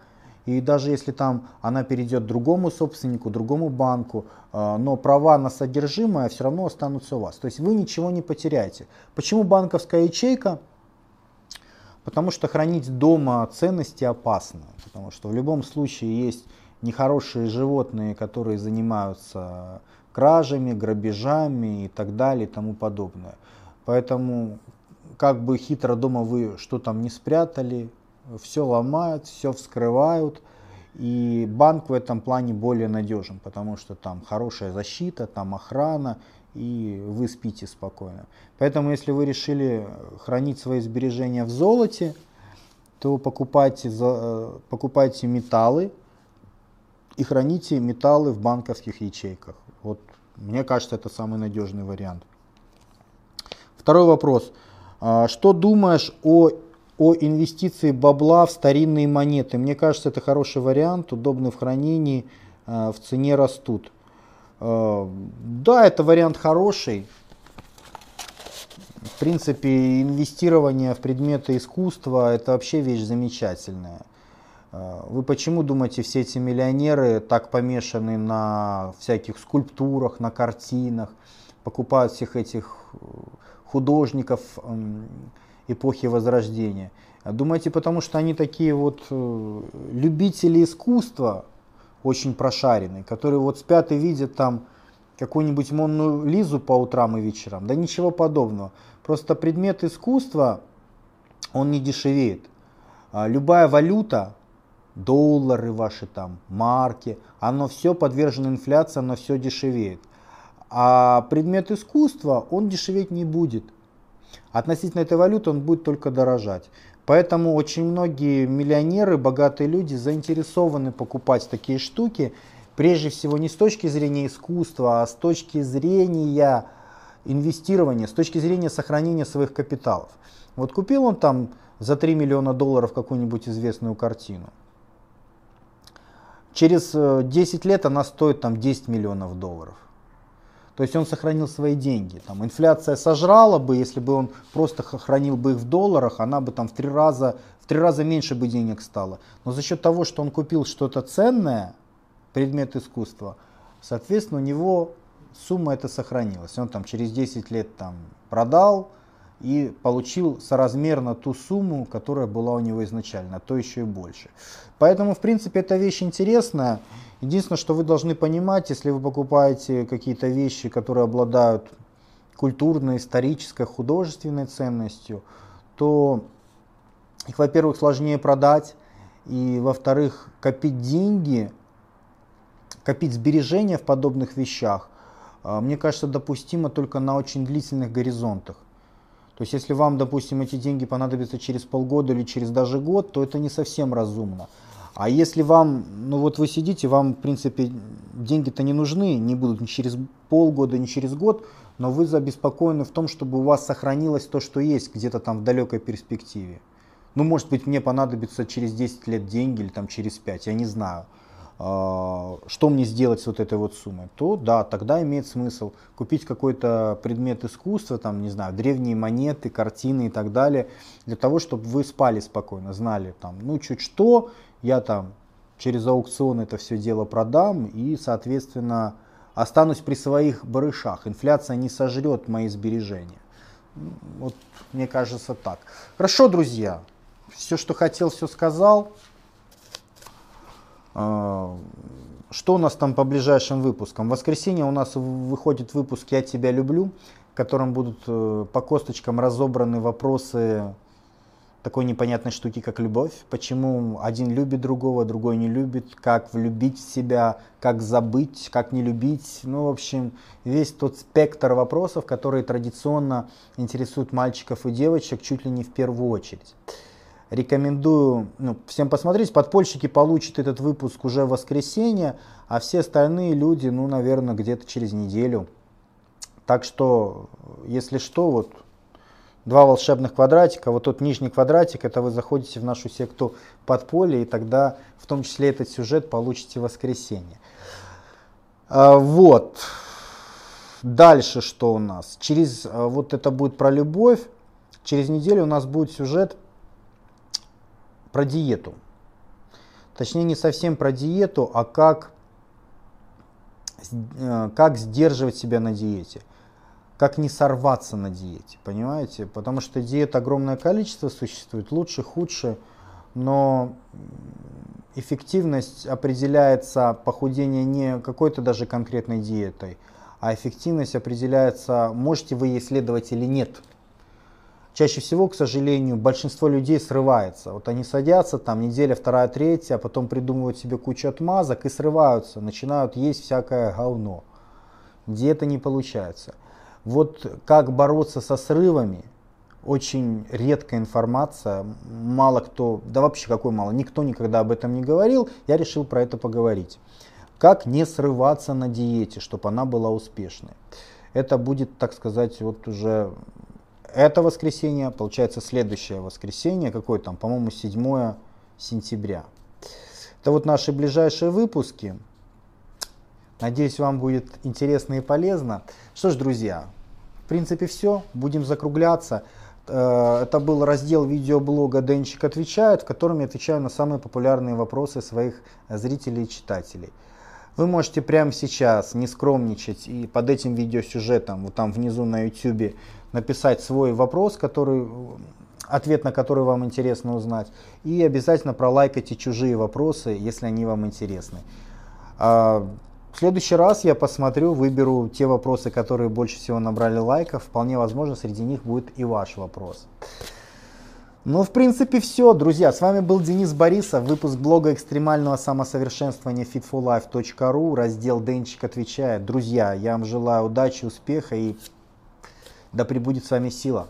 и даже если там она перейдет другому собственнику, другому банку, а, но права на содержимое все равно останутся у вас. То есть вы ничего не потеряете. Почему банковская ячейка? Потому что хранить дома ценности опасно. Потому что в любом случае есть нехорошие животные, которые занимаются кражами, грабежами и так далее и тому подобное. Поэтому как бы хитро дома вы что там не спрятали, все ломают, все вскрывают. И банк в этом плане более надежен, потому что там хорошая защита, там охрана, и вы спите спокойно. Поэтому, если вы решили хранить свои сбережения в золоте, то покупайте, э, покупайте металлы и храните металлы в банковских ячейках. Вот, мне кажется, это самый надежный вариант. Второй вопрос. А, что думаешь о, о инвестиции бабла в старинные монеты? Мне кажется, это хороший вариант, удобный в хранении, э, в цене растут. Э, да, это вариант хороший. В принципе, инвестирование в предметы искусства это вообще вещь замечательная. Э, вы почему думаете, все эти миллионеры так помешаны на всяких скульптурах, на картинах, покупают всех этих художников эпохи Возрождения? Думаете, потому что они такие вот любители искусства, очень прошаренные, которые вот спят и видят там какую-нибудь Монну Лизу по утрам и вечерам. Да ничего подобного. Просто предмет искусства, он не дешевеет. А любая валюта, доллары ваши там, марки, оно все подвержено инфляции, оно все дешевеет. А предмет искусства, он дешеветь не будет. Относительно этой валюты он будет только дорожать. Поэтому очень многие миллионеры, богатые люди заинтересованы покупать такие штуки, прежде всего не с точки зрения искусства, а с точки зрения инвестирования, с точки зрения сохранения своих капиталов. Вот купил он там за 3 миллиона долларов какую-нибудь известную картину. Через 10 э, лет она стоит там 10 миллионов долларов. То есть он сохранил свои деньги. Там, инфляция сожрала бы, если бы он просто хранил бы их в долларах, она бы там в три раза, в три раза меньше бы денег стала. Но за счет того, что он купил что-то ценное, предмет искусства, соответственно, у него сумма эта сохранилась. Он там через 10 лет там продал и получил соразмерно ту сумму, которая была у него изначально, а то еще и больше. Поэтому, в принципе, эта вещь интересная. Единственное, что вы должны понимать, если вы покупаете какие-то вещи, которые обладают культурной, исторической, художественной ценностью, то их, во-первых, сложнее продать, и, во-вторых, копить деньги, копить сбережения в подобных вещах, а, мне кажется, допустимо только на очень длительных горизонтах. То есть, если вам, допустим, эти деньги понадобятся через полгода или через даже год, то это не совсем разумно. А если вам, ну вот вы сидите, вам, в принципе, деньги-то не нужны, не будут ни через полгода, ни через год, но вы забеспокоены в том, чтобы у вас сохранилось то, что есть где-то там в далекой перспективе. Ну, может быть, мне понадобится через 10 лет деньги или там через 5, я не знаю. А, что мне сделать с вот этой вот суммой, то да, тогда имеет смысл купить какой-то предмет искусства, там, не знаю, древние монеты, картины и так далее, для того, чтобы вы спали спокойно, знали, там, ну, чуть что, я там через аукцион это все дело продам и, соответственно, останусь при своих барышах. Инфляция не сожрет мои сбережения. Вот, мне кажется, так. Хорошо, друзья. Все, что хотел, все сказал. А, что у нас там по ближайшим выпускам? В воскресенье у нас выходит выпуск «Я тебя люблю», в котором будут э, по косточкам разобраны вопросы такой непонятной штуки, как любовь. Почему один любит другого, другой не любит, как влюбить в себя, как забыть, как не любить. Ну, в общем, весь тот спектр вопросов, которые традиционно интересуют мальчиков и девочек чуть ли не в первую очередь. Рекомендую ну, всем посмотреть. Подпольщики получат этот выпуск уже в воскресенье, а все остальные люди, ну, наверное, где-то через неделю. Так что, если что, вот два волшебных квадратика. Вот тот нижний квадратик, это вы заходите в нашу секту подполья, и тогда в том числе этот сюжет получите в воскресенье. А, вот. Дальше что у нас? Через, а, вот это будет про любовь. Через неделю у нас будет сюжет про диету. Точнее, не совсем про диету, а как, э, как сдерживать себя на диете. Как не сорваться на диете, понимаете? Потому что диет огромное количество существует, лучше, худше, но эффективность определяется похудение не какой-то даже конкретной диетой, а эффективность определяется, можете вы ей следовать или нет. Чаще всего, к сожалению, большинство людей срывается. Вот они садятся, там неделя, вторая, третья, а потом придумывают себе кучу отмазок и срываются, начинают есть всякое говно. Диета не получается. Вот как бороться со срывами, очень редкая информация, мало кто, да вообще какой мало, никто никогда об этом не говорил, я решил про это поговорить. Как не срываться на диете, чтобы она была успешной. Это будет, так сказать, вот уже это воскресенье, получается следующее воскресенье, какое там, по-моему, 7 сентября. Это вот наши ближайшие выпуски. Надеюсь, вам будет интересно и полезно. Что ж, друзья, в принципе все. Будем закругляться. Э, это был раздел видеоблога «Денчик отвечает», в котором я отвечаю на самые популярные вопросы своих зрителей и читателей. Вы можете прямо сейчас не скромничать и под этим видеосюжетом, вот там внизу на YouTube, написать свой вопрос, который, ответ на который вам интересно узнать. И обязательно пролайкайте чужие вопросы, если они вам интересны. Следующий раз я посмотрю, выберу те вопросы, которые больше всего набрали лайков. Вполне возможно, среди них будет и ваш вопрос. Ну, в принципе, все, друзья. С вами был Денис Борисов, выпуск блога экстремального самосовершенствования fitforlife.ru, раздел Денчик отвечает. Друзья, я вам желаю удачи, успеха и да пребудет с вами сила.